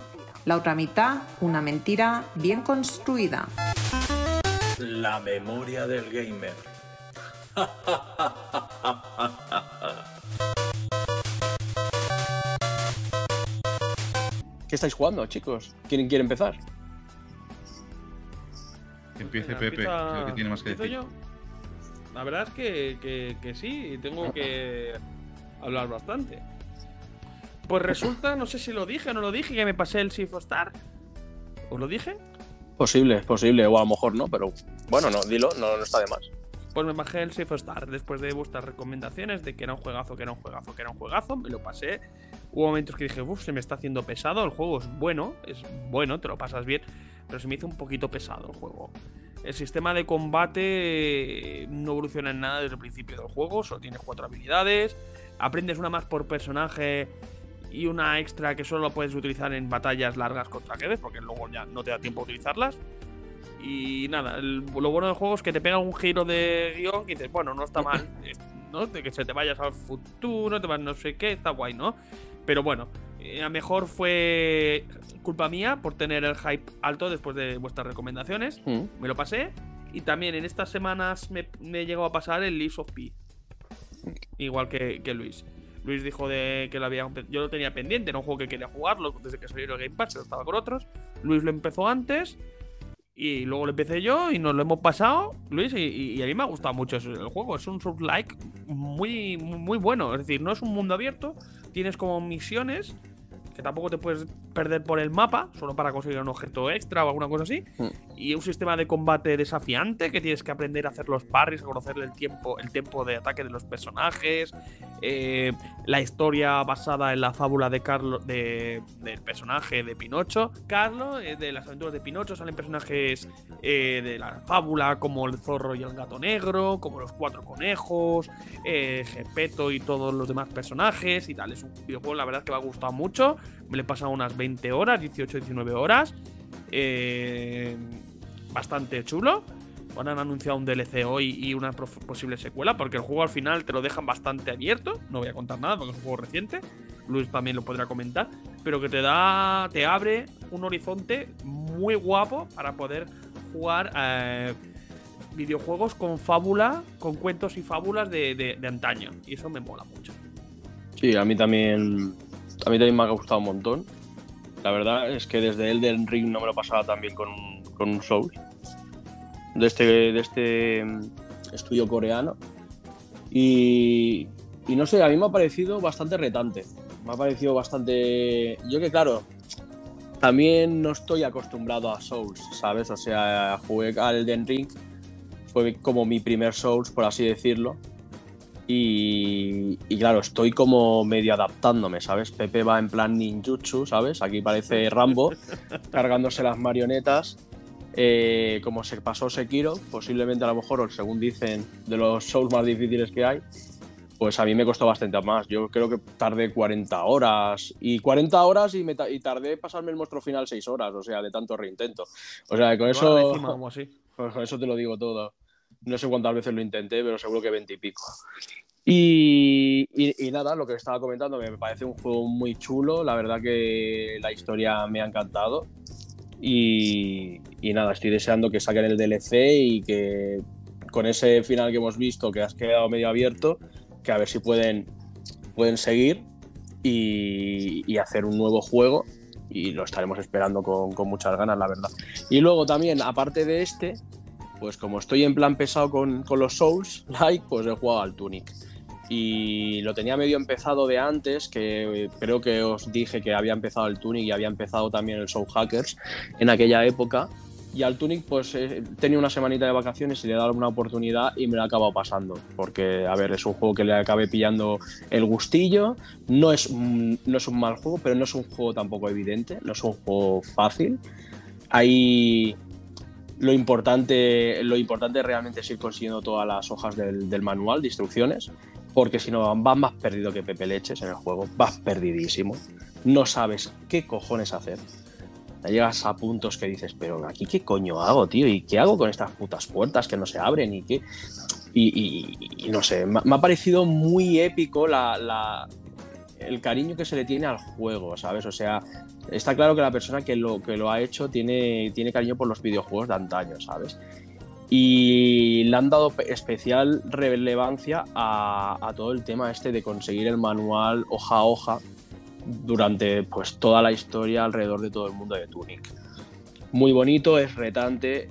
La otra mitad, una mentira bien construida. La memoria del gamer. ¿Qué estáis jugando, chicos? ¿Quién quiere empezar? Que empiece Pepe, creo que tiene más que decir. La verdad es que, que, sí, tengo que hablar bastante. Pues resulta, no sé si lo dije o no lo dije, que me pasé el Sifo Star. ¿Os lo dije? Posible, posible, o a lo mejor no, pero bueno, no, dilo, no, no está de más. Pues me bajé el Safe Star después de vuestras recomendaciones de que era un juegazo, que era un juegazo, que era un juegazo. Me lo pasé. Hubo momentos que dije, uff, se me está haciendo pesado. El juego es bueno, es bueno, te lo pasas bien. Pero se me hizo un poquito pesado el juego. El sistema de combate no evoluciona en nada desde el principio del juego. Solo tienes cuatro habilidades. Aprendes una más por personaje y una extra que solo puedes utilizar en batallas largas contra jefes, porque luego ya no te da tiempo a utilizarlas. Y nada, lo bueno del juego es que te pega un giro de guion y dices, bueno, no está [LAUGHS] mal, ¿no? De que se te vayas al futuro, te vas no sé qué, está guay, ¿no? Pero bueno, eh, a lo mejor fue culpa mía por tener el hype alto después de vuestras recomendaciones. Mm. Me lo pasé. Y también en estas semanas me, me llegó a pasar el Leaves of P. Igual que, Luis. Luis dijo de que lo había. Yo lo tenía pendiente, era un juego que quería jugarlo desde que salió el Game Pass, estaba con otros. Luis lo empezó antes. Y luego lo empecé yo y nos lo hemos pasado, Luis, y, a mí me ha gustado mucho el juego. Es un Souls-like muy, muy bueno. Es decir, no es un mundo abierto, tienes como misiones que tampoco te puedes perder por el mapa, solo para conseguir un objeto extra o alguna cosa así. Mm. Y un sistema de combate desafiante que tienes que aprender a hacer los parries, a conocer el tiempo, el tiempo de ataque de los personajes. Eh, la historia basada en la fábula de Carlos, del personaje de Pinocho. Carlos, eh, de las aventuras de Pinocho, salen personajes eh, de la fábula como el zorro y el gato negro, como los cuatro conejos, Gepeto y todos los demás personajes y tal. Es un videojuego, la verdad, que me ha gustado mucho. Me le he pasado unas 20 horas, 18, 19 horas. Eh, bastante chulo. Ahora han anunciado un DLC hoy y una posible secuela, porque el juego al final te lo dejan bastante abierto. No voy a contar nada porque es un juego reciente. Luis también lo podrá comentar. Pero que te da. te abre un horizonte muy guapo para poder jugar eh, videojuegos con fábula, con cuentos y fábulas de, de antaño. Y eso me mola mucho. Sí, a mí también a mí también me ha gustado un montón. La verdad es que desde Elden Ring no me lo pasaba tan bien con, con un Souls. De este, de este mm, estudio coreano. Y, no sé, a mí me ha parecido bastante retante. Me ha parecido bastante. Yo que, claro, también no estoy acostumbrado a Souls, ¿sabes? O sea, jugué al Elden Ring, fue como mi primer Souls, por así decirlo. Y, claro, estoy como medio adaptándome, ¿sabes? Pepe va en plan ninjutsu, ¿sabes? Aquí parece Rambo, [LAUGHS] cargándose las marionetas. Eh, como se pasó Sekiro, posiblemente a lo mejor, según dicen, de los Souls más difíciles que hay. pues a mí me costó bastante más. Yo creo que tardé 40 horas y 40 horas y, me y tardé pasarme el monstruo final 6 horas, o sea, de tanto reintento. O sea, con eso, pues [LAUGHS] con eso te lo digo todo. No sé cuántas veces lo intenté, pero seguro que 20 y pico. Y, y, nada, lo que estaba comentando, me parece un juego muy chulo. La verdad que la historia me ha encantado. Y, y, nada, estoy deseando que saquen el DLC y que con ese final que hemos visto, que has quedado medio abierto, que a ver si pueden, pueden seguir y, y hacer un nuevo juego. Y lo estaremos esperando con, con, muchas ganas, la verdad. Y luego también, aparte de este, pues como estoy en plan pesado con, con los Souls, like, pues he jugado al Tunic y lo tenía medio empezado de antes, que creo que os dije que había empezado el Tunic y había empezado también el Soul Hackers en aquella época. Y al Tunic, pues eh, tenía una semanita de vacaciones y le he dado una oportunidad y me lo he acabado pasando. Porque, a ver, es un juego que le acabé pillando el gustillo. No es, no es un mal juego, pero no es un juego tampoco evidente. No es un juego fácil. Hay, lo importante, lo importante realmente es ir consiguiendo todas las hojas del, del, manual de instrucciones porque si no vas más perdido que Pepe Leches en el juego, vas perdidísimo, no sabes qué cojones hacer. Llegas a puntos que dices, pero aquí qué coño hago, tío, y qué hago con estas putas puertas que no se abren y qué. Y, no sé, me, ha parecido muy épico la, el cariño que se le tiene al juego, ¿sabes? O sea, está claro que la persona que lo, que lo ha hecho tiene, tiene cariño por los videojuegos de antaño, ¿sabes? Y le han dado especial relevancia a, todo el tema este de conseguir el manual hoja a hoja durante pues toda la historia alrededor de todo el mundo de Tunic. Muy bonito, es retante,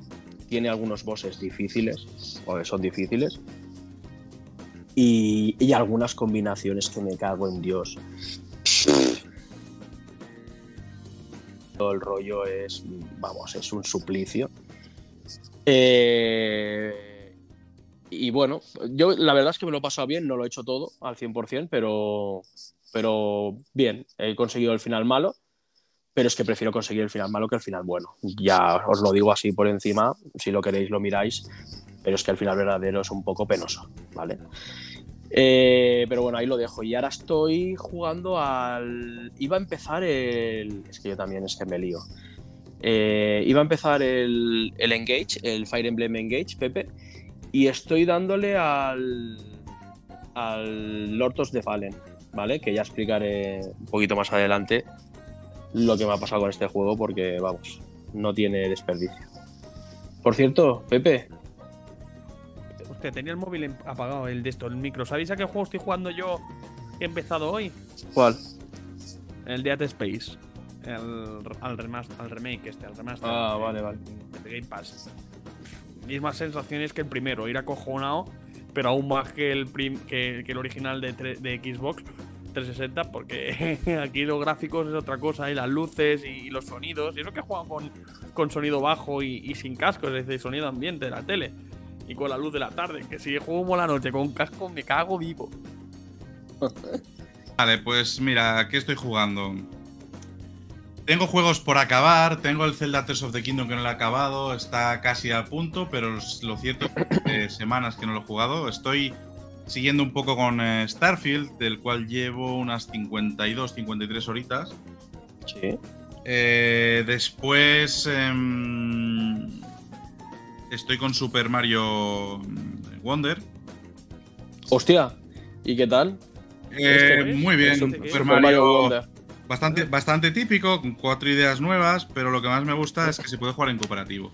tiene algunos bosses difíciles, o son difíciles, y, y algunas combinaciones que me cago en Dios. Todo el rollo es, vamos, es un suplicio eh, y bueno, yo la verdad es que me lo he pasado bien, no lo he hecho todo al 100%, pero, pero bien, he conseguido el final malo, pero es que prefiero conseguir el final malo que el final bueno. Ya os lo digo así por encima, si lo queréis lo miráis, pero es que el final verdadero es un poco penoso, ¿vale? Eh, pero bueno, ahí lo dejo. Y ahora estoy jugando al... Iba a empezar el... Es que yo también es que me lío. Eh, iba a empezar el, Engage, el Fire Emblem Engage, Pepe, y estoy dándole al, al Lord of the Fallen, ¿vale? Que ya explicaré un poquito más adelante lo que me ha pasado con este juego, porque, vamos, no tiene desperdicio. Por cierto, Pepe. Usted tenía el móvil apagado, el de esto, el micro. ¿Sabéis a qué juego estoy jugando yo he empezado hoy? ¿Cuál? El Dead Space el, al, remaster, al remake este, al remaster. Ah, vale, vale. El Game Pass. Mismas sensaciones que el primero, ir acojonado, pero aún más que el, que, el original de, de Xbox 360, porque [LAUGHS] aquí los gráficos es otra cosa, y las luces y, los sonidos, y eso que juegan con, con sonido bajo y, sin casco, es decir, sonido ambiente de la tele, y con la luz de la tarde, que si juego la noche con casco me cago vivo. [LAUGHS] Vale, pues mira, aquí estoy jugando. Tengo juegos por acabar, tengo el Zelda Tears of the Kingdom que no lo he acabado, está casi a punto, pero lo cierto es que semanas que no lo he jugado. Estoy siguiendo un poco con eh, Starfield, del cual llevo unas 52, 53 horitas. Sí. Eh, después em, estoy con Super Mario Wonder. Hostia, ¿y qué tal? Eh, muy bien, Super, Mario, Wonder. Bastante, bastante típico, con cuatro ideas nuevas, pero lo que más me gusta es que se puede jugar en cooperativo.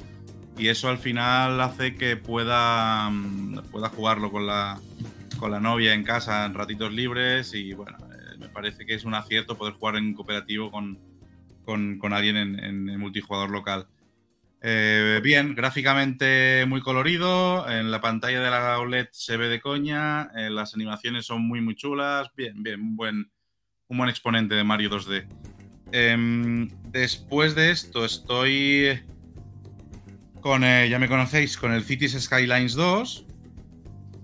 Y eso al final hace que pueda, mm, pueda jugarlo con la, con la novia en casa en ratitos libres y bueno, eh, me parece que es un acierto poder jugar en cooperativo con, con, alguien en, en, multijugador local. Eh, bien, gráficamente muy colorido, en la pantalla de la OLED se ve de coña, eh, las animaciones son muy muy chulas, bien, bien, un buen, un buen exponente de Mario 2D. Em, después de esto estoy con, eh, ya me conocéis, con el Cities Skylines 2.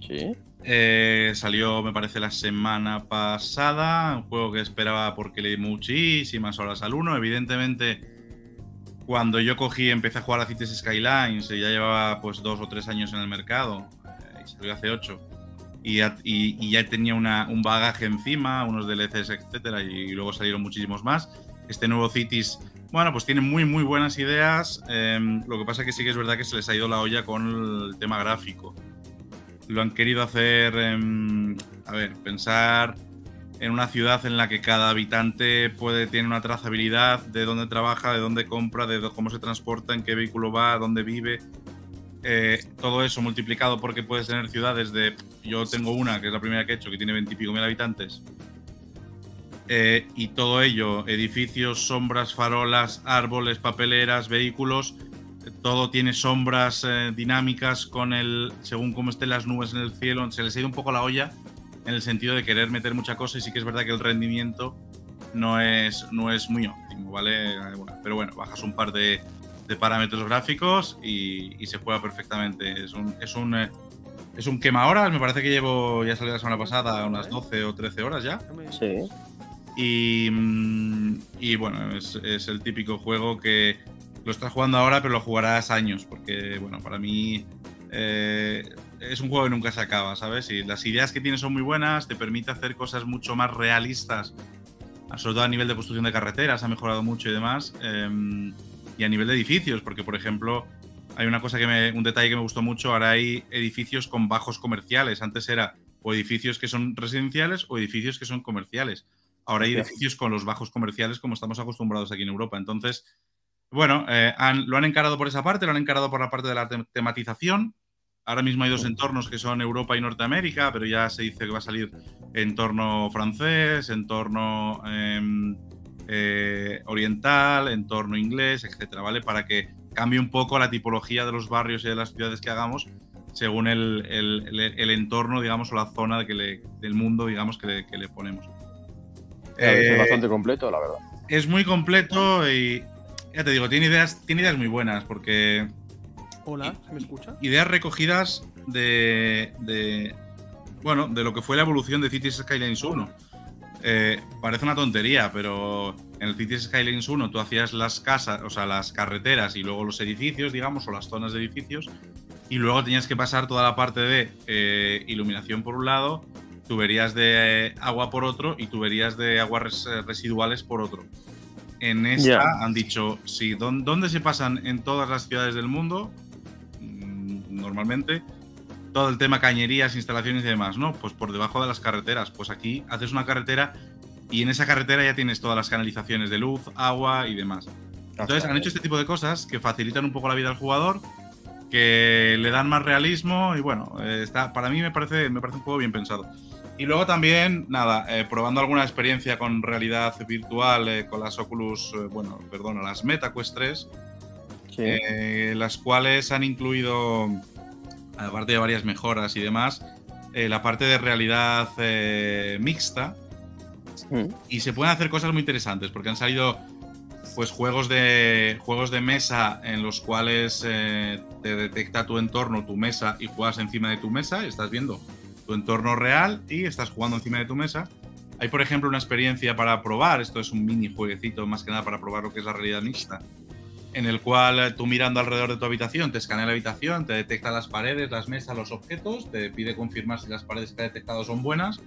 Sí. Eh, salió, me parece, la semana pasada. Un juego que esperaba porque le di muchísimas horas al 1. Evidentemente, cuando yo cogí y empecé a jugar a Cities Skylines, ya llevaba pues dos o tres años en el mercado. Eh, y salió hace ocho y ya, tenía un bagaje encima, unos DLCs, etcétera, y, luego salieron muchísimos más. Este nuevo Cities, bueno, pues tiene muy, muy buenas ideas. Em, lo que pasa que sí que es verdad que se les ha ido la olla con el tema gráfico. Lo han querido hacer, em, a ver, pensar en una ciudad en la que cada habitante puede tener una trazabilidad de dónde trabaja, de dónde compra, de cómo se transporta, en qué vehículo va, dónde vive. Eh, todo eso multiplicado porque puedes tener ciudades de. Yo tengo una, que es la primera que he hecho, que tiene 20 y pico mil habitantes. Eh, y todo ello, edificios, sombras, farolas, árboles, papeleras, vehículos, todo tiene sombras eh, dinámicas con el. según cómo estén las nubes en el cielo. Se les ha ido un poco la olla en el sentido de querer meter mucha cosa y sí que es verdad que el rendimiento no es, no es muy óptimo, ¿vale? pero bueno, bajas un par de, de parámetros gráficos y, se juega perfectamente. Es un, es un, eh, es un quema horas, me parece que llevo, ya salió la semana pasada, unas 12 o 13 horas ya. Sí. Y, mm, y bueno, es, es, el típico juego que lo estás jugando ahora, pero lo jugarás años, porque bueno, para mí eh, es un juego que nunca se acaba, ¿sabes? Y las ideas que tiene son muy buenas, te permite hacer cosas mucho más realistas, sobre todo a nivel de construcción de carreteras, ha mejorado mucho y demás. Em, y a nivel de edificios, porque por ejemplo, hay una cosa que me, un detalle que me gustó mucho, ahora hay edificios con bajos comerciales. Antes era o edificios que son residenciales o edificios que son comerciales. Ahora hay edificios con los bajos comerciales como estamos acostumbrados aquí en Europa. Entonces, bueno, eh, lo han encarado por esa parte, lo han encarado por la parte de la tematización. Ahora mismo hay dos entornos que son Europa y Norteamérica, pero ya se dice que va a salir entorno francés, entorno em, eh, oriental, entorno inglés, etcétera, ¿vale? Para que cambie un poco la tipología de los barrios y de las ciudades que hagamos según el, entorno, digamos, o la zona que le, del mundo, digamos, que le, ponemos. es eh, bastante completo, la verdad. Es muy completo y, ya te digo, tiene ideas, tiene ideas muy buenas, porque... Hola, ¿se me escucha? Ideas recogidas de, de, bueno, de lo que fue la evolución de Cities Skylines 1 eh, parece una tontería, pero en el Cities Skylines 1 tú hacías las casas, o sea, las carreteras y luego los edificios, digamos, o las zonas de edificios, y luego tenías que pasar toda la parte de eh, iluminación por un lado, tuberías de eh, agua por otro y tuberías de aguas residuales por otro. En esta han dicho, sí, ¿dónde se pasan en todas las ciudades del mundo? Mm, normalmente todo el tema cañerías, instalaciones y demás, ¿no? Pues por debajo de las carreteras. Pues aquí haces una carretera y en esa carretera ya tienes todas las canalizaciones de luz, agua y demás. Entonces han hecho este tipo de cosas que facilitan un poco la vida al jugador, que le dan más realismo y bueno, eh, está, para mí me parece, me parece un juego bien pensado. Y luego también, nada, eh, probando alguna experiencia con realidad virtual, eh, con las Oculus, bueno, perdón, las MetaQuest 3, las cuales han incluido aparte de varias mejoras y demás, eh, la parte de realidad eh, mixta. Mm. Y se pueden hacer cosas muy interesantes, porque han salido pues juegos de juegos de mesa en los cuales eh, te detecta tu entorno, tu mesa, y juegas encima de tu mesa, estás viendo tu entorno real y estás jugando encima de tu mesa. Hay, por ejemplo, una experiencia para probar, esto es un mini jueguecito más que nada para probar lo que es la realidad mixta, en el cual eh, tú mirando alrededor de tu habitación te escanea la habitación, te detecta las paredes, las mesas, los objetos, te pide confirmar si las paredes que ha detectado son buenas.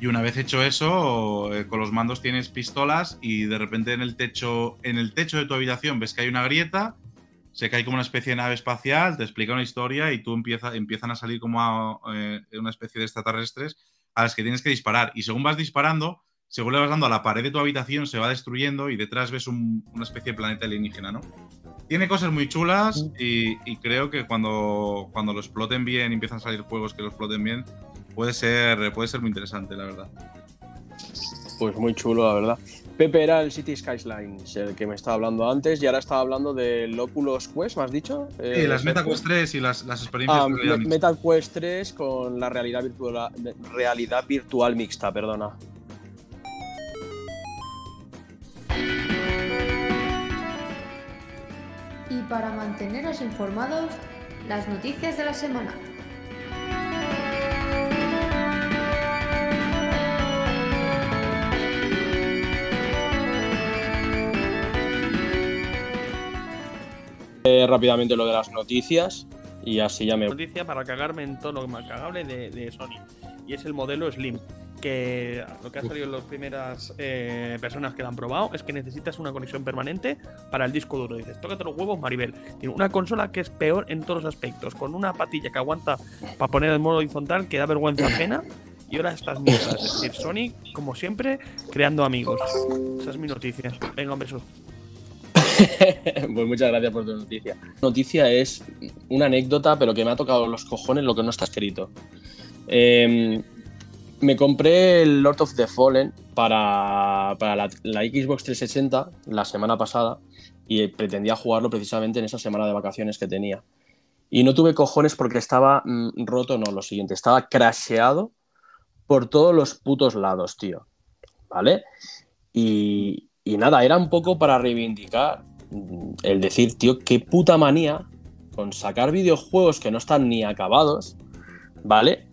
Y una vez hecho eso, eh, con los mandos tienes pistolas y de repente en el techo, en el techo de tu habitación ves que hay una grieta, se cae como una especie de nave espacial, te explica una historia y tú empieza, empiezan a salir como eh, una especie de extraterrestres a las que tienes que disparar. Y según vas disparando, según le vas dando a la pared de tu habitación, se va destruyendo y detrás ves una especie de planeta alienígena, ¿no? Tiene cosas muy chulas y, creo que cuando, cuando lo exploten bien empiezan a salir juegos que lo exploten bien, puede ser, puede ser muy interesante, la verdad. Pues muy chulo, la verdad. Pepe era el City Skylines, el que me estaba hablando antes, y ahora estaba hablando del Oculus Quest, ¿me has dicho? Sí, eh, las MetaQuest 3 y las, las experiencias. Ah, MetaQuest 3 con la realidad virtual, realidad virtual mixta, perdona. Y para manteneros informados, las noticias de la semana. Eh, rápidamente lo de las noticias. Y así ya me. Noticia para cagarme en todo lo más cagable de, de Sony. Y es el modelo Slim. Que lo que ha salido en las primeras eh, personas que lo han probado es que necesitas una conexión permanente para el disco duro. Dices, tócate los huevos, Maribel. Tiene una consola que es peor en todos los aspectos. Con una patilla que aguanta para poner en modo horizontal que da vergüenza [COUGHS] ajena. Y ahora estas mierdas. Es decir, Sony, como siempre, creando amigos. Esa es mi noticia. Venga, un beso. [LAUGHS] pues muchas gracias por tu noticia. Noticia es una anécdota, pero que me ha tocado los cojones lo que no está escrito. Eh, me compré el Lord of the Fallen para, la, Xbox 360 la semana pasada y pretendía jugarlo precisamente en esa semana de vacaciones que tenía. Y no tuve cojones porque estaba mm, roto, no, lo siguiente, estaba crasheado por todos los putos lados, tío. ¿Vale? Y, y nada, era un poco para reivindicar el decir, tío, qué puta manía con sacar videojuegos que no están ni acabados, ¿vale?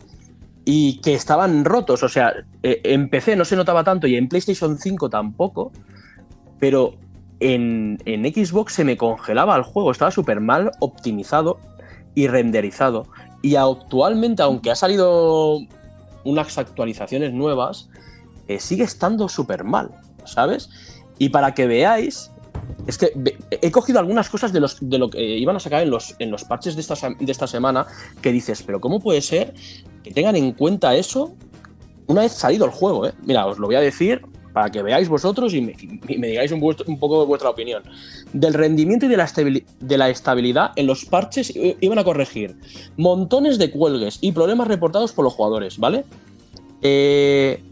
Y que estaban rotos, o sea, eh, en PC no se notaba tanto y en PlayStation 5 tampoco, pero en, en Xbox se me congelaba el juego, estaba súper mal optimizado y renderizado. Y actualmente, aunque ha salido unas actualizaciones nuevas, eh, sigue estando súper mal, ¿sabes? Y para que veáis, es que he cogido algunas cosas de, lo que iban a sacar en los, parches de esta, semana que dices, pero ¿cómo puede ser que tengan en cuenta eso una vez salido el juego? Eh? Mira, os lo voy a decir para que veáis vosotros y me, digáis un, poco vuestra opinión. Del rendimiento y de la, de la estabilidad en los parches iban a corregir montones de cuelgues y problemas reportados por los jugadores, ¿vale? Eh,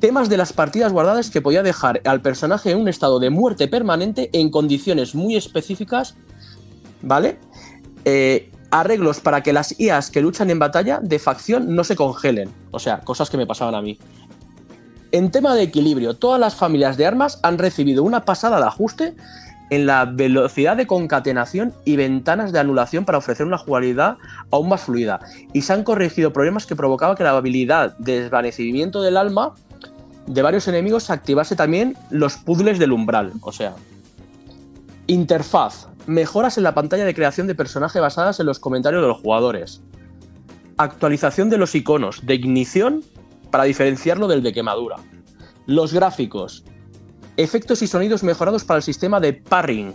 temas de las partidas guardadas que podía dejar al personaje en un estado de muerte permanente en condiciones muy específicas, ¿vale? Eh, arreglos para que las IAs que luchan en batalla de facción no se congelen, o sea, cosas que me pasaban a mí. En tema de equilibrio, todas las familias de armas han recibido una pasada de ajuste en la velocidad de concatenación y ventanas de anulación para ofrecer una jugabilidad aún más fluida. Y se han corregido problemas que provocaba que la habilidad de desvanecimiento del alma de varios enemigos activase también los puzzles del umbral. O sea, interfaz. Mejoras en la pantalla de creación de personaje basadas en los comentarios de los jugadores. Actualización de los iconos de ignición para diferenciarlo del de quemadura. Los gráficos. Efectos y sonidos mejorados para el sistema de parring.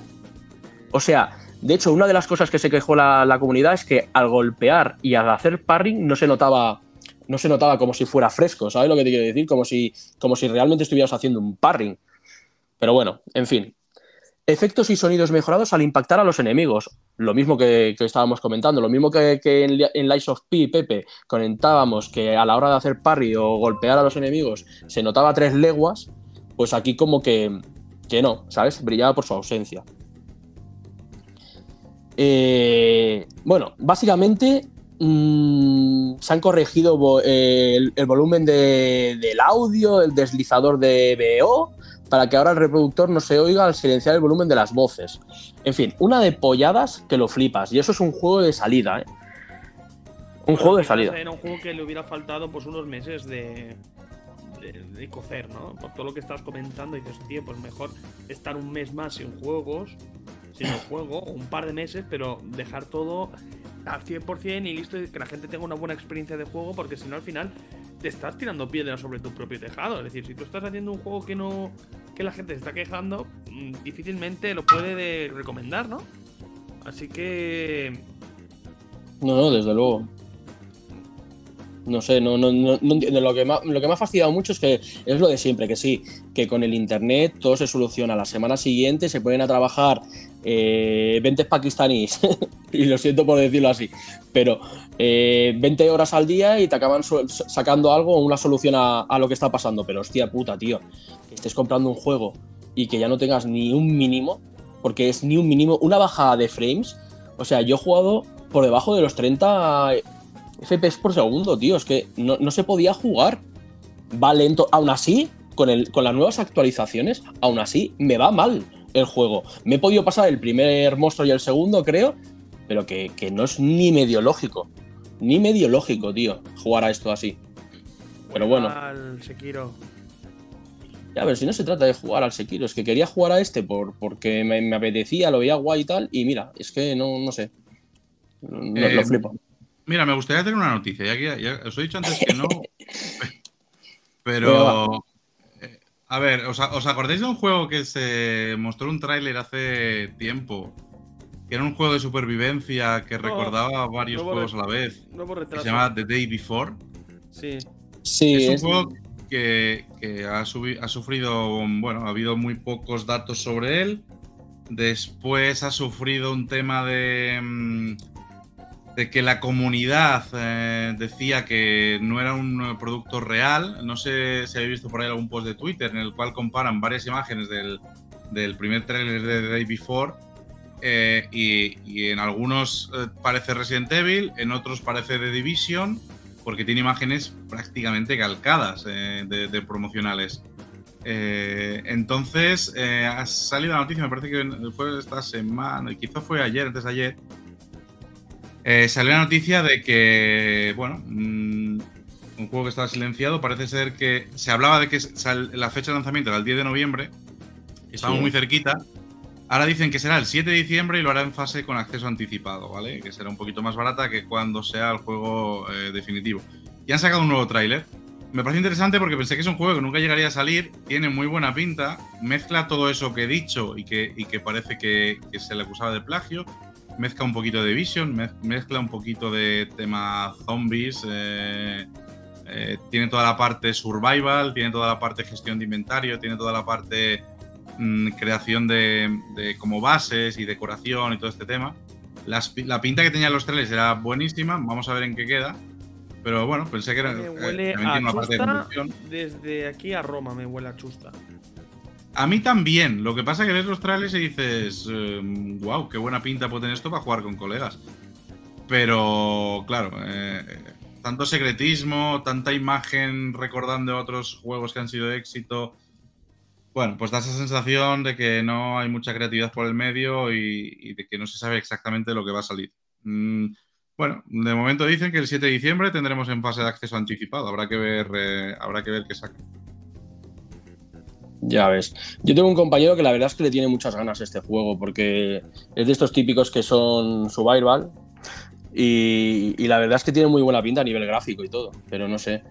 O sea, de hecho, una de las cosas que se quejó la, la comunidad es que al golpear y al hacer parring no se notaba. No se notaba como si fuera fresco, ¿sabes lo que te quiero decir? Como si, como si realmente estuvieras haciendo un parring. Pero bueno, en fin. Efectos y sonidos mejorados al impactar a los enemigos. Lo mismo que, que estábamos comentando, lo mismo que, en, en Lies of P, Pepe, comentábamos que a la hora de hacer parry o golpear a los enemigos se notaba tres leguas, pues aquí como que, que no, ¿sabes? Brillaba por su ausencia. Eh, bueno, básicamente mm, se han corregido eh, el, volumen de- del audio, el deslizador de BO, para que ahora el reproductor no se oiga al silenciar el volumen de las voces. En fin, una de polladas que lo flipas. Y eso es un juego de salida, ¿eh? Un juego de salida. Era un juego que le hubiera faltado pues unos meses de, de, cocer, ¿no? Por todo lo que estás comentando, dices, tío, pues mejor estar un mes más sin juegos, sin el juego, un par de meses, pero dejar todo al 100% y listo, que la gente tenga una buena experiencia de juego, porque si no, al final te estás tirando piedras sobre tu propio tejado. Es decir, si tú estás haciendo un juego que no. que la gente se está quejando, mm, difícilmente lo puede de- recomendar, ¿no? Así que. No, no, desde luego. No sé, no, no, no, no. Lo que, me ha, lo que me ha fastidiado mucho es que es lo de siempre, que sí, que con el internet todo se soluciona. La semana siguiente se ponen a trabajar eh, 20 pakistaníes, [LAUGHS] y lo siento por decirlo así, pero eh, 20 horas al día y te acaban sacando algo, una solución a, lo que está pasando. Pero hostia puta, tío, que estés comprando un juego y que ya no tengas ni un mínimo, porque es ni un mínimo, una bajada de frames. O sea, yo he jugado por debajo de los 30 FPS por segundo, tío. Es que no, no se podía jugar. Va lento. Aún así, con, el, con las nuevas actualizaciones, aún así, me va mal el juego. Me he podido pasar el primer monstruo y el segundo, creo, pero que, que no es ni medio lógico. Ni medio lógico, tío, jugar a esto así. Pero bueno. Al Sekiro. Ya, pero si no se trata de jugar al Sekiro, es que quería jugar a este por, porque me, me apetecía, lo veía guay y tal, y mira, es que no, no sé. Lo, Eh, lo flipo. Mira, me gustaría tener una noticia. Ya que ya os he dicho antes que no. [LAUGHS] Pero. A ver, ¿os, acordáis de un juego que se mostró un tráiler hace tiempo? Que era un juego de supervivencia que No, recordaba varios juegos a la vez. Que se llama The Day Before. Sí. Sí, es un es- juego que, que ha, subi- ha sufrido, bueno, ha habido muy pocos datos sobre él. Después ha sufrido un tema de, mm, de que la comunidad eh, decía que no era un producto real. No sé si habéis visto por ahí algún post de Twitter en el cual comparan varias imágenes del, del primer tráiler de The Day Before. eh, y, y en algunos eh, parece Resident Evil, en otros parece The Division porque tiene imágenes prácticamente calcadas de, de promocionales. Entonces, ha salido la noticia, me parece que fue esta semana, quizá fue ayer, antes de ayer. Eh, salió la noticia de que, bueno, mm, un juego que estaba silenciado, parece ser que se hablaba de que sal- la fecha de lanzamiento era el 10 de noviembre, estamos Sí. muy cerquita. Ahora dicen que será el 7 de diciembre y lo hará en fase con acceso anticipado, ¿vale? Que será un poquito más barata que cuando sea el juego eh, definitivo. Y han sacado un nuevo tráiler. Me parece interesante porque pensé que es un juego que nunca llegaría a salir, tiene muy buena pinta, mezcla todo eso que he dicho y que, y que parece que, que se le acusaba de plagio, mezcla un poquito de Vision, mez- mezcla un poquito de tema zombies, eh, eh, tiene toda la parte survival, tiene toda la parte gestión de inventario, tiene toda la parte mm, creación de, de como bases y decoración y todo este tema. Las la pinta que tenían los trailers era buenísima, vamos a ver en qué queda. Pero bueno, pensé que era. Me eh, huele a tiene una parte de. Desde aquí a Roma me huele a chusta. A mí también. Lo que pasa es que ves los trailers y dices, wow, qué buena pinta puede tener esto para jugar con colegas. Pero, claro, eh, tanto secretismo, tanta imagen recordando otros juegos que han sido éxito. Bueno, pues da esa sensación de que no hay mucha creatividad por el medio y, de que no se sabe exactamente lo que va a salir. Mm, bueno, de momento dicen que el 7 de diciembre tendremos en fase de acceso anticipado. Habrá que ver, eh, habrá que ver qué saca. Ya ves. Yo tengo un compañero que la verdad es que le tiene muchas ganas a este juego, porque es de estos típicos que son survival. Y, y la verdad es que tiene muy buena pinta a nivel gráfico y todo, pero no sé.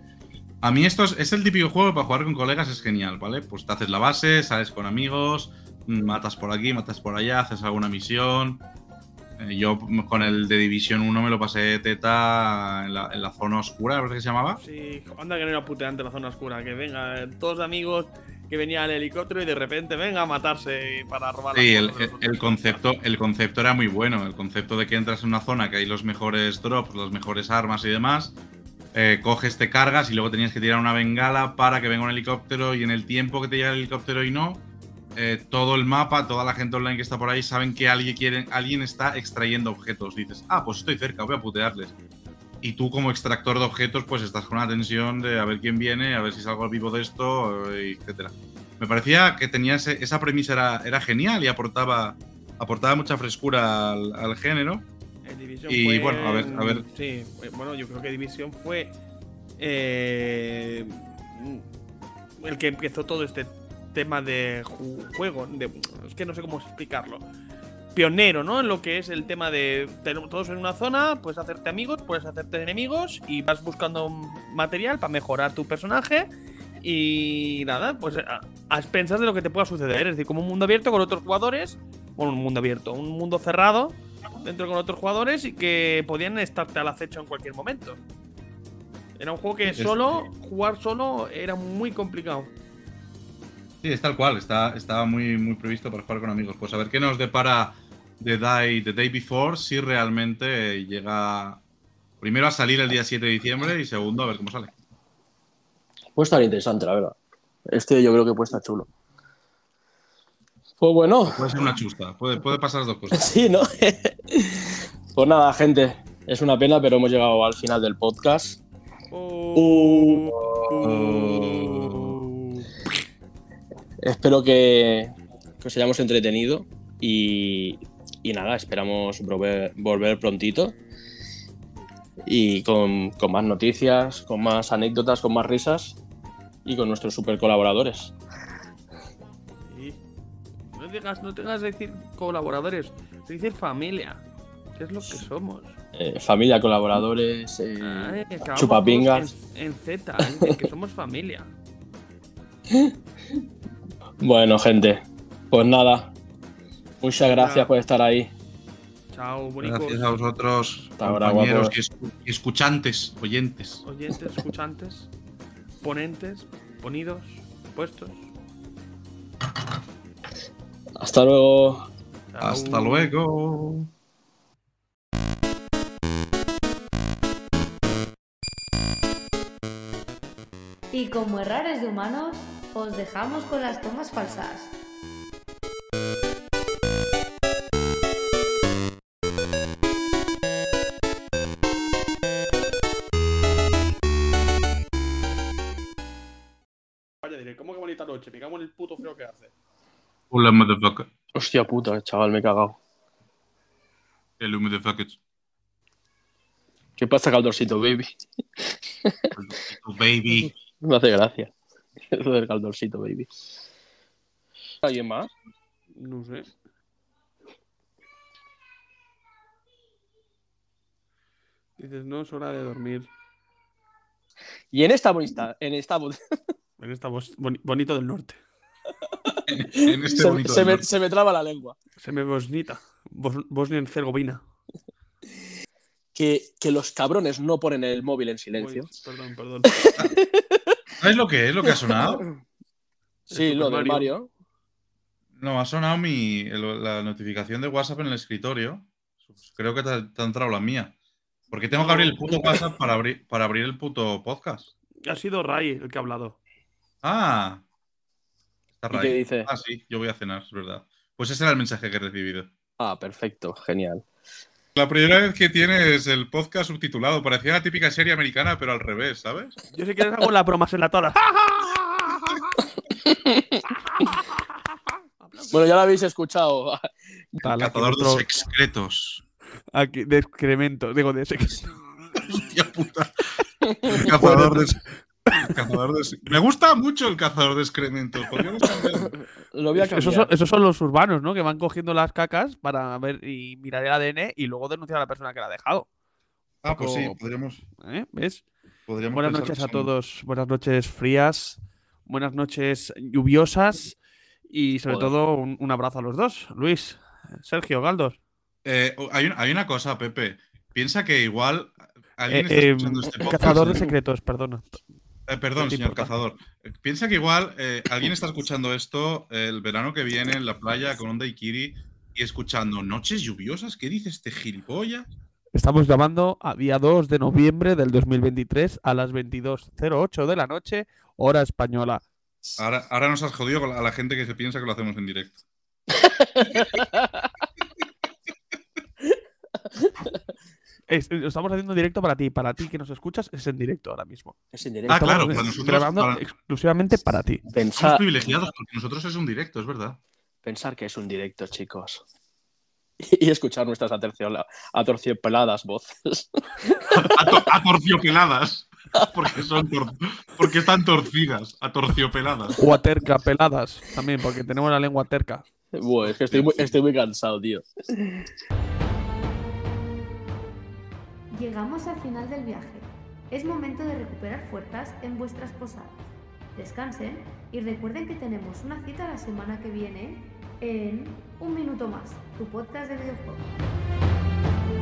A mí esto es, es el típico juego que para jugar con colegas es genial, ¿vale? Pues te haces la base, sales con amigos, matas por aquí, matas por allá, haces alguna misión. Eh, yo con el de División 1 me lo pasé teta en la, en la zona oscura, ¿verdad que se llamaba? Sí, anda que no era puteante la zona oscura. Que venga, eh, todos amigos que venían al helicóptero y de repente venga a matarse para robar Sí, el, el- el concepto, el concepto era muy bueno. El concepto de que entras en una zona que hay los mejores drops, las mejores armas y demás. eh, coges, te cargas y luego tenías que tirar una bengala para que venga un helicóptero. Y en el tiempo que te llega el helicóptero y no, eh, todo el mapa, toda la gente online que está por ahí saben que alguien, quiere, alguien está extrayendo objetos. Dices, ah, pues estoy cerca, voy a putearles. Y tú, como extractor de objetos, pues estás con una tensión de a ver quién viene, a ver si salgo al vivo de esto, eh, etcétera. Me parecía que tenía ese- esa premisa era, era genial y aportaba, aportaba mucha frescura al, al género. El Division Y fue bueno, a ver- a ver. Sí, eh, bueno, yo creo que Division fue eh, el que empezó todo este tema de ju- juego. de- es que no sé cómo explicarlo. Pionero, ¿no? En lo que es el tema de todos en una zona, puedes hacerte amigos, puedes hacerte enemigos y vas buscando material para mejorar tu personaje. Y nada, pues a, a expensas de lo que te pueda suceder. Es decir, como un mundo abierto con otros jugadores. Bueno, un mundo abierto, un mundo cerrado dentro con otros jugadores y que podían estarte al acecho en cualquier momento. Era un juego que solo, jugar solo era muy complicado. Sí, es tal cual, está, estaba muy, muy previsto para jugar con amigos. Pues a ver qué nos depara The Day, The Day Before, si realmente llega primero a salir el día 7 de diciembre y segundo a ver cómo sale. Puede estar interesante, la verdad. Este yo creo que puede estar chulo. Pues bueno, Puede ser una chusta, puede, puede pasar las dos cosas. [LAUGHS] sí, ¿no? [LAUGHS] pues nada, gente. Es una pena, pero hemos llegado al final del podcast. Oh. Espero que, que os hayamos entretenido y, y nada, esperamos volver, volver prontito y con, con más noticias, con más anécdotas, con más risas y con nuestros super colaboradores. Sí. No digas, no tengas que decir colaboradores, se dice familia. ¿Qué es lo que somos? Eh, familia, colaboradores, eh, Ay, chupapingas. En, en Z, ¿eh? que somos familia. [LAUGHS] Bueno, gente, pues nada. Muchas gracias por estar ahí. Chao, bonicos. Gracias a vosotros, Hasta compañeros escuchantes, oyentes. Oyentes, escuchantes, ponentes, ponidos, puestos. Hasta luego. Chao. Hasta luego. Y como errares de humanos, os dejamos con las tomas falsas. ¿Cómo que bonita noche? Me cago en el puto frío que hace. Hola, motherfucker. Hostia puta, chaval, me he cagado. Hello, motherfucker. ¿Qué pasa, Caldorcito, baby? Baby. [LAUGHS] Me hace gracia. Eso del Caldorcito, baby. ¿Alguien más? No sé. Dices, no es hora de dormir. Y en esta bonita, en esta [LAUGHS] En esta boni- bonito del norte. [LAUGHS] En este se, bonito se del me, norte. se me traba la lengua. Se me bosnita. Bos- Bosnia en Herzegovina. Que, que los cabrones no ponen el móvil en silencio. Uy, perdón, perdón. ¿Sabes lo que es? ¿Lo que ha sonado? [LAUGHS] Sí, lo del Mario. Mario. No, ha sonado mi, el- la notificación de WhatsApp en el escritorio. Creo que te, te ha entrado la mía. Porque tengo que abrir el puto WhatsApp para abrir, para abrir el puto podcast. Ha sido Ray el que ha hablado. Ah. Está ¿Y qué dice? Ah, sí, yo voy a cenar, es verdad. Pues ese era el mensaje que he recibido. Ah, perfecto, genial. La primera vez que tienes el podcast subtitulado, parecía la típica serie americana, pero al revés, ¿sabes? Yo si quieres hago la broma en la tora. [LAUGHS] Bueno, ya lo habéis escuchado. Tal, aquí Cazador de secretos. aquí, de excremento, digo, de sexo. [LAUGHS] Hostia puta. El [LAUGHS] cazador de, el cazador de- Me gusta mucho el cazador de excrementos. Podríamos [LAUGHS] cambiarlo. Lo voy a cambiar. Esos son, esos son los urbanos, ¿no? Que van cogiendo las cacas para ver y mirar el ADN y luego denunciar a la persona que la ha dejado. Ah, pues sí, podríamos. ¿eh? ¿Ves? podríamos Buenas noches a son- todos. Buenas noches frías. Buenas noches lluviosas. Y sobre Joder. todo un, un abrazo a los dos. Luis, Sergio, Galdos. Eh, hay, un- hay una cosa, Pepe. Piensa que igual Eh, eh, este podcast. cazador de secretos, perdona. Eh, perdón, ¿Qué te señor importa? cazador. Eh, Piensa que igual eh, alguien está escuchando esto el verano que viene en la playa con un daiquiri y escuchando noches lluviosas. ¿Qué dice este gilipollas? Estamos grabando a día 2 de noviembre del 2023 a las 22.08 de la noche, hora española. Ahora, ahora nos has jodido a la gente que se piensa que lo hacemos en directo. [LAUGHS] Es- lo estamos haciendo en directo para ti. Para ti que nos escuchas, es en directo ahora mismo. Es en directo. Ah, claro, Estamos para nosotros- grabando para- exclusivamente para ti. Somos Pensar, privilegiados porque nosotros es un directo, es verdad. pensar que es un directo, chicos. [LAUGHS] Y escuchar nuestras atorciopeladas voces. [LAUGHS] Ato- Atorciopeladas. Porque, son tor- porque están torcidas. Atorciopeladas. O a terca, peladas también, porque tenemos la lengua terca. Es que estoy muy, estoy muy cansado, tío. Llegamos al final del viaje. Es momento de recuperar fuerzas en vuestras posadas. Descansen y recuerden que tenemos una cita la semana que viene en Un Minuto Más, tu podcast de videojuegos.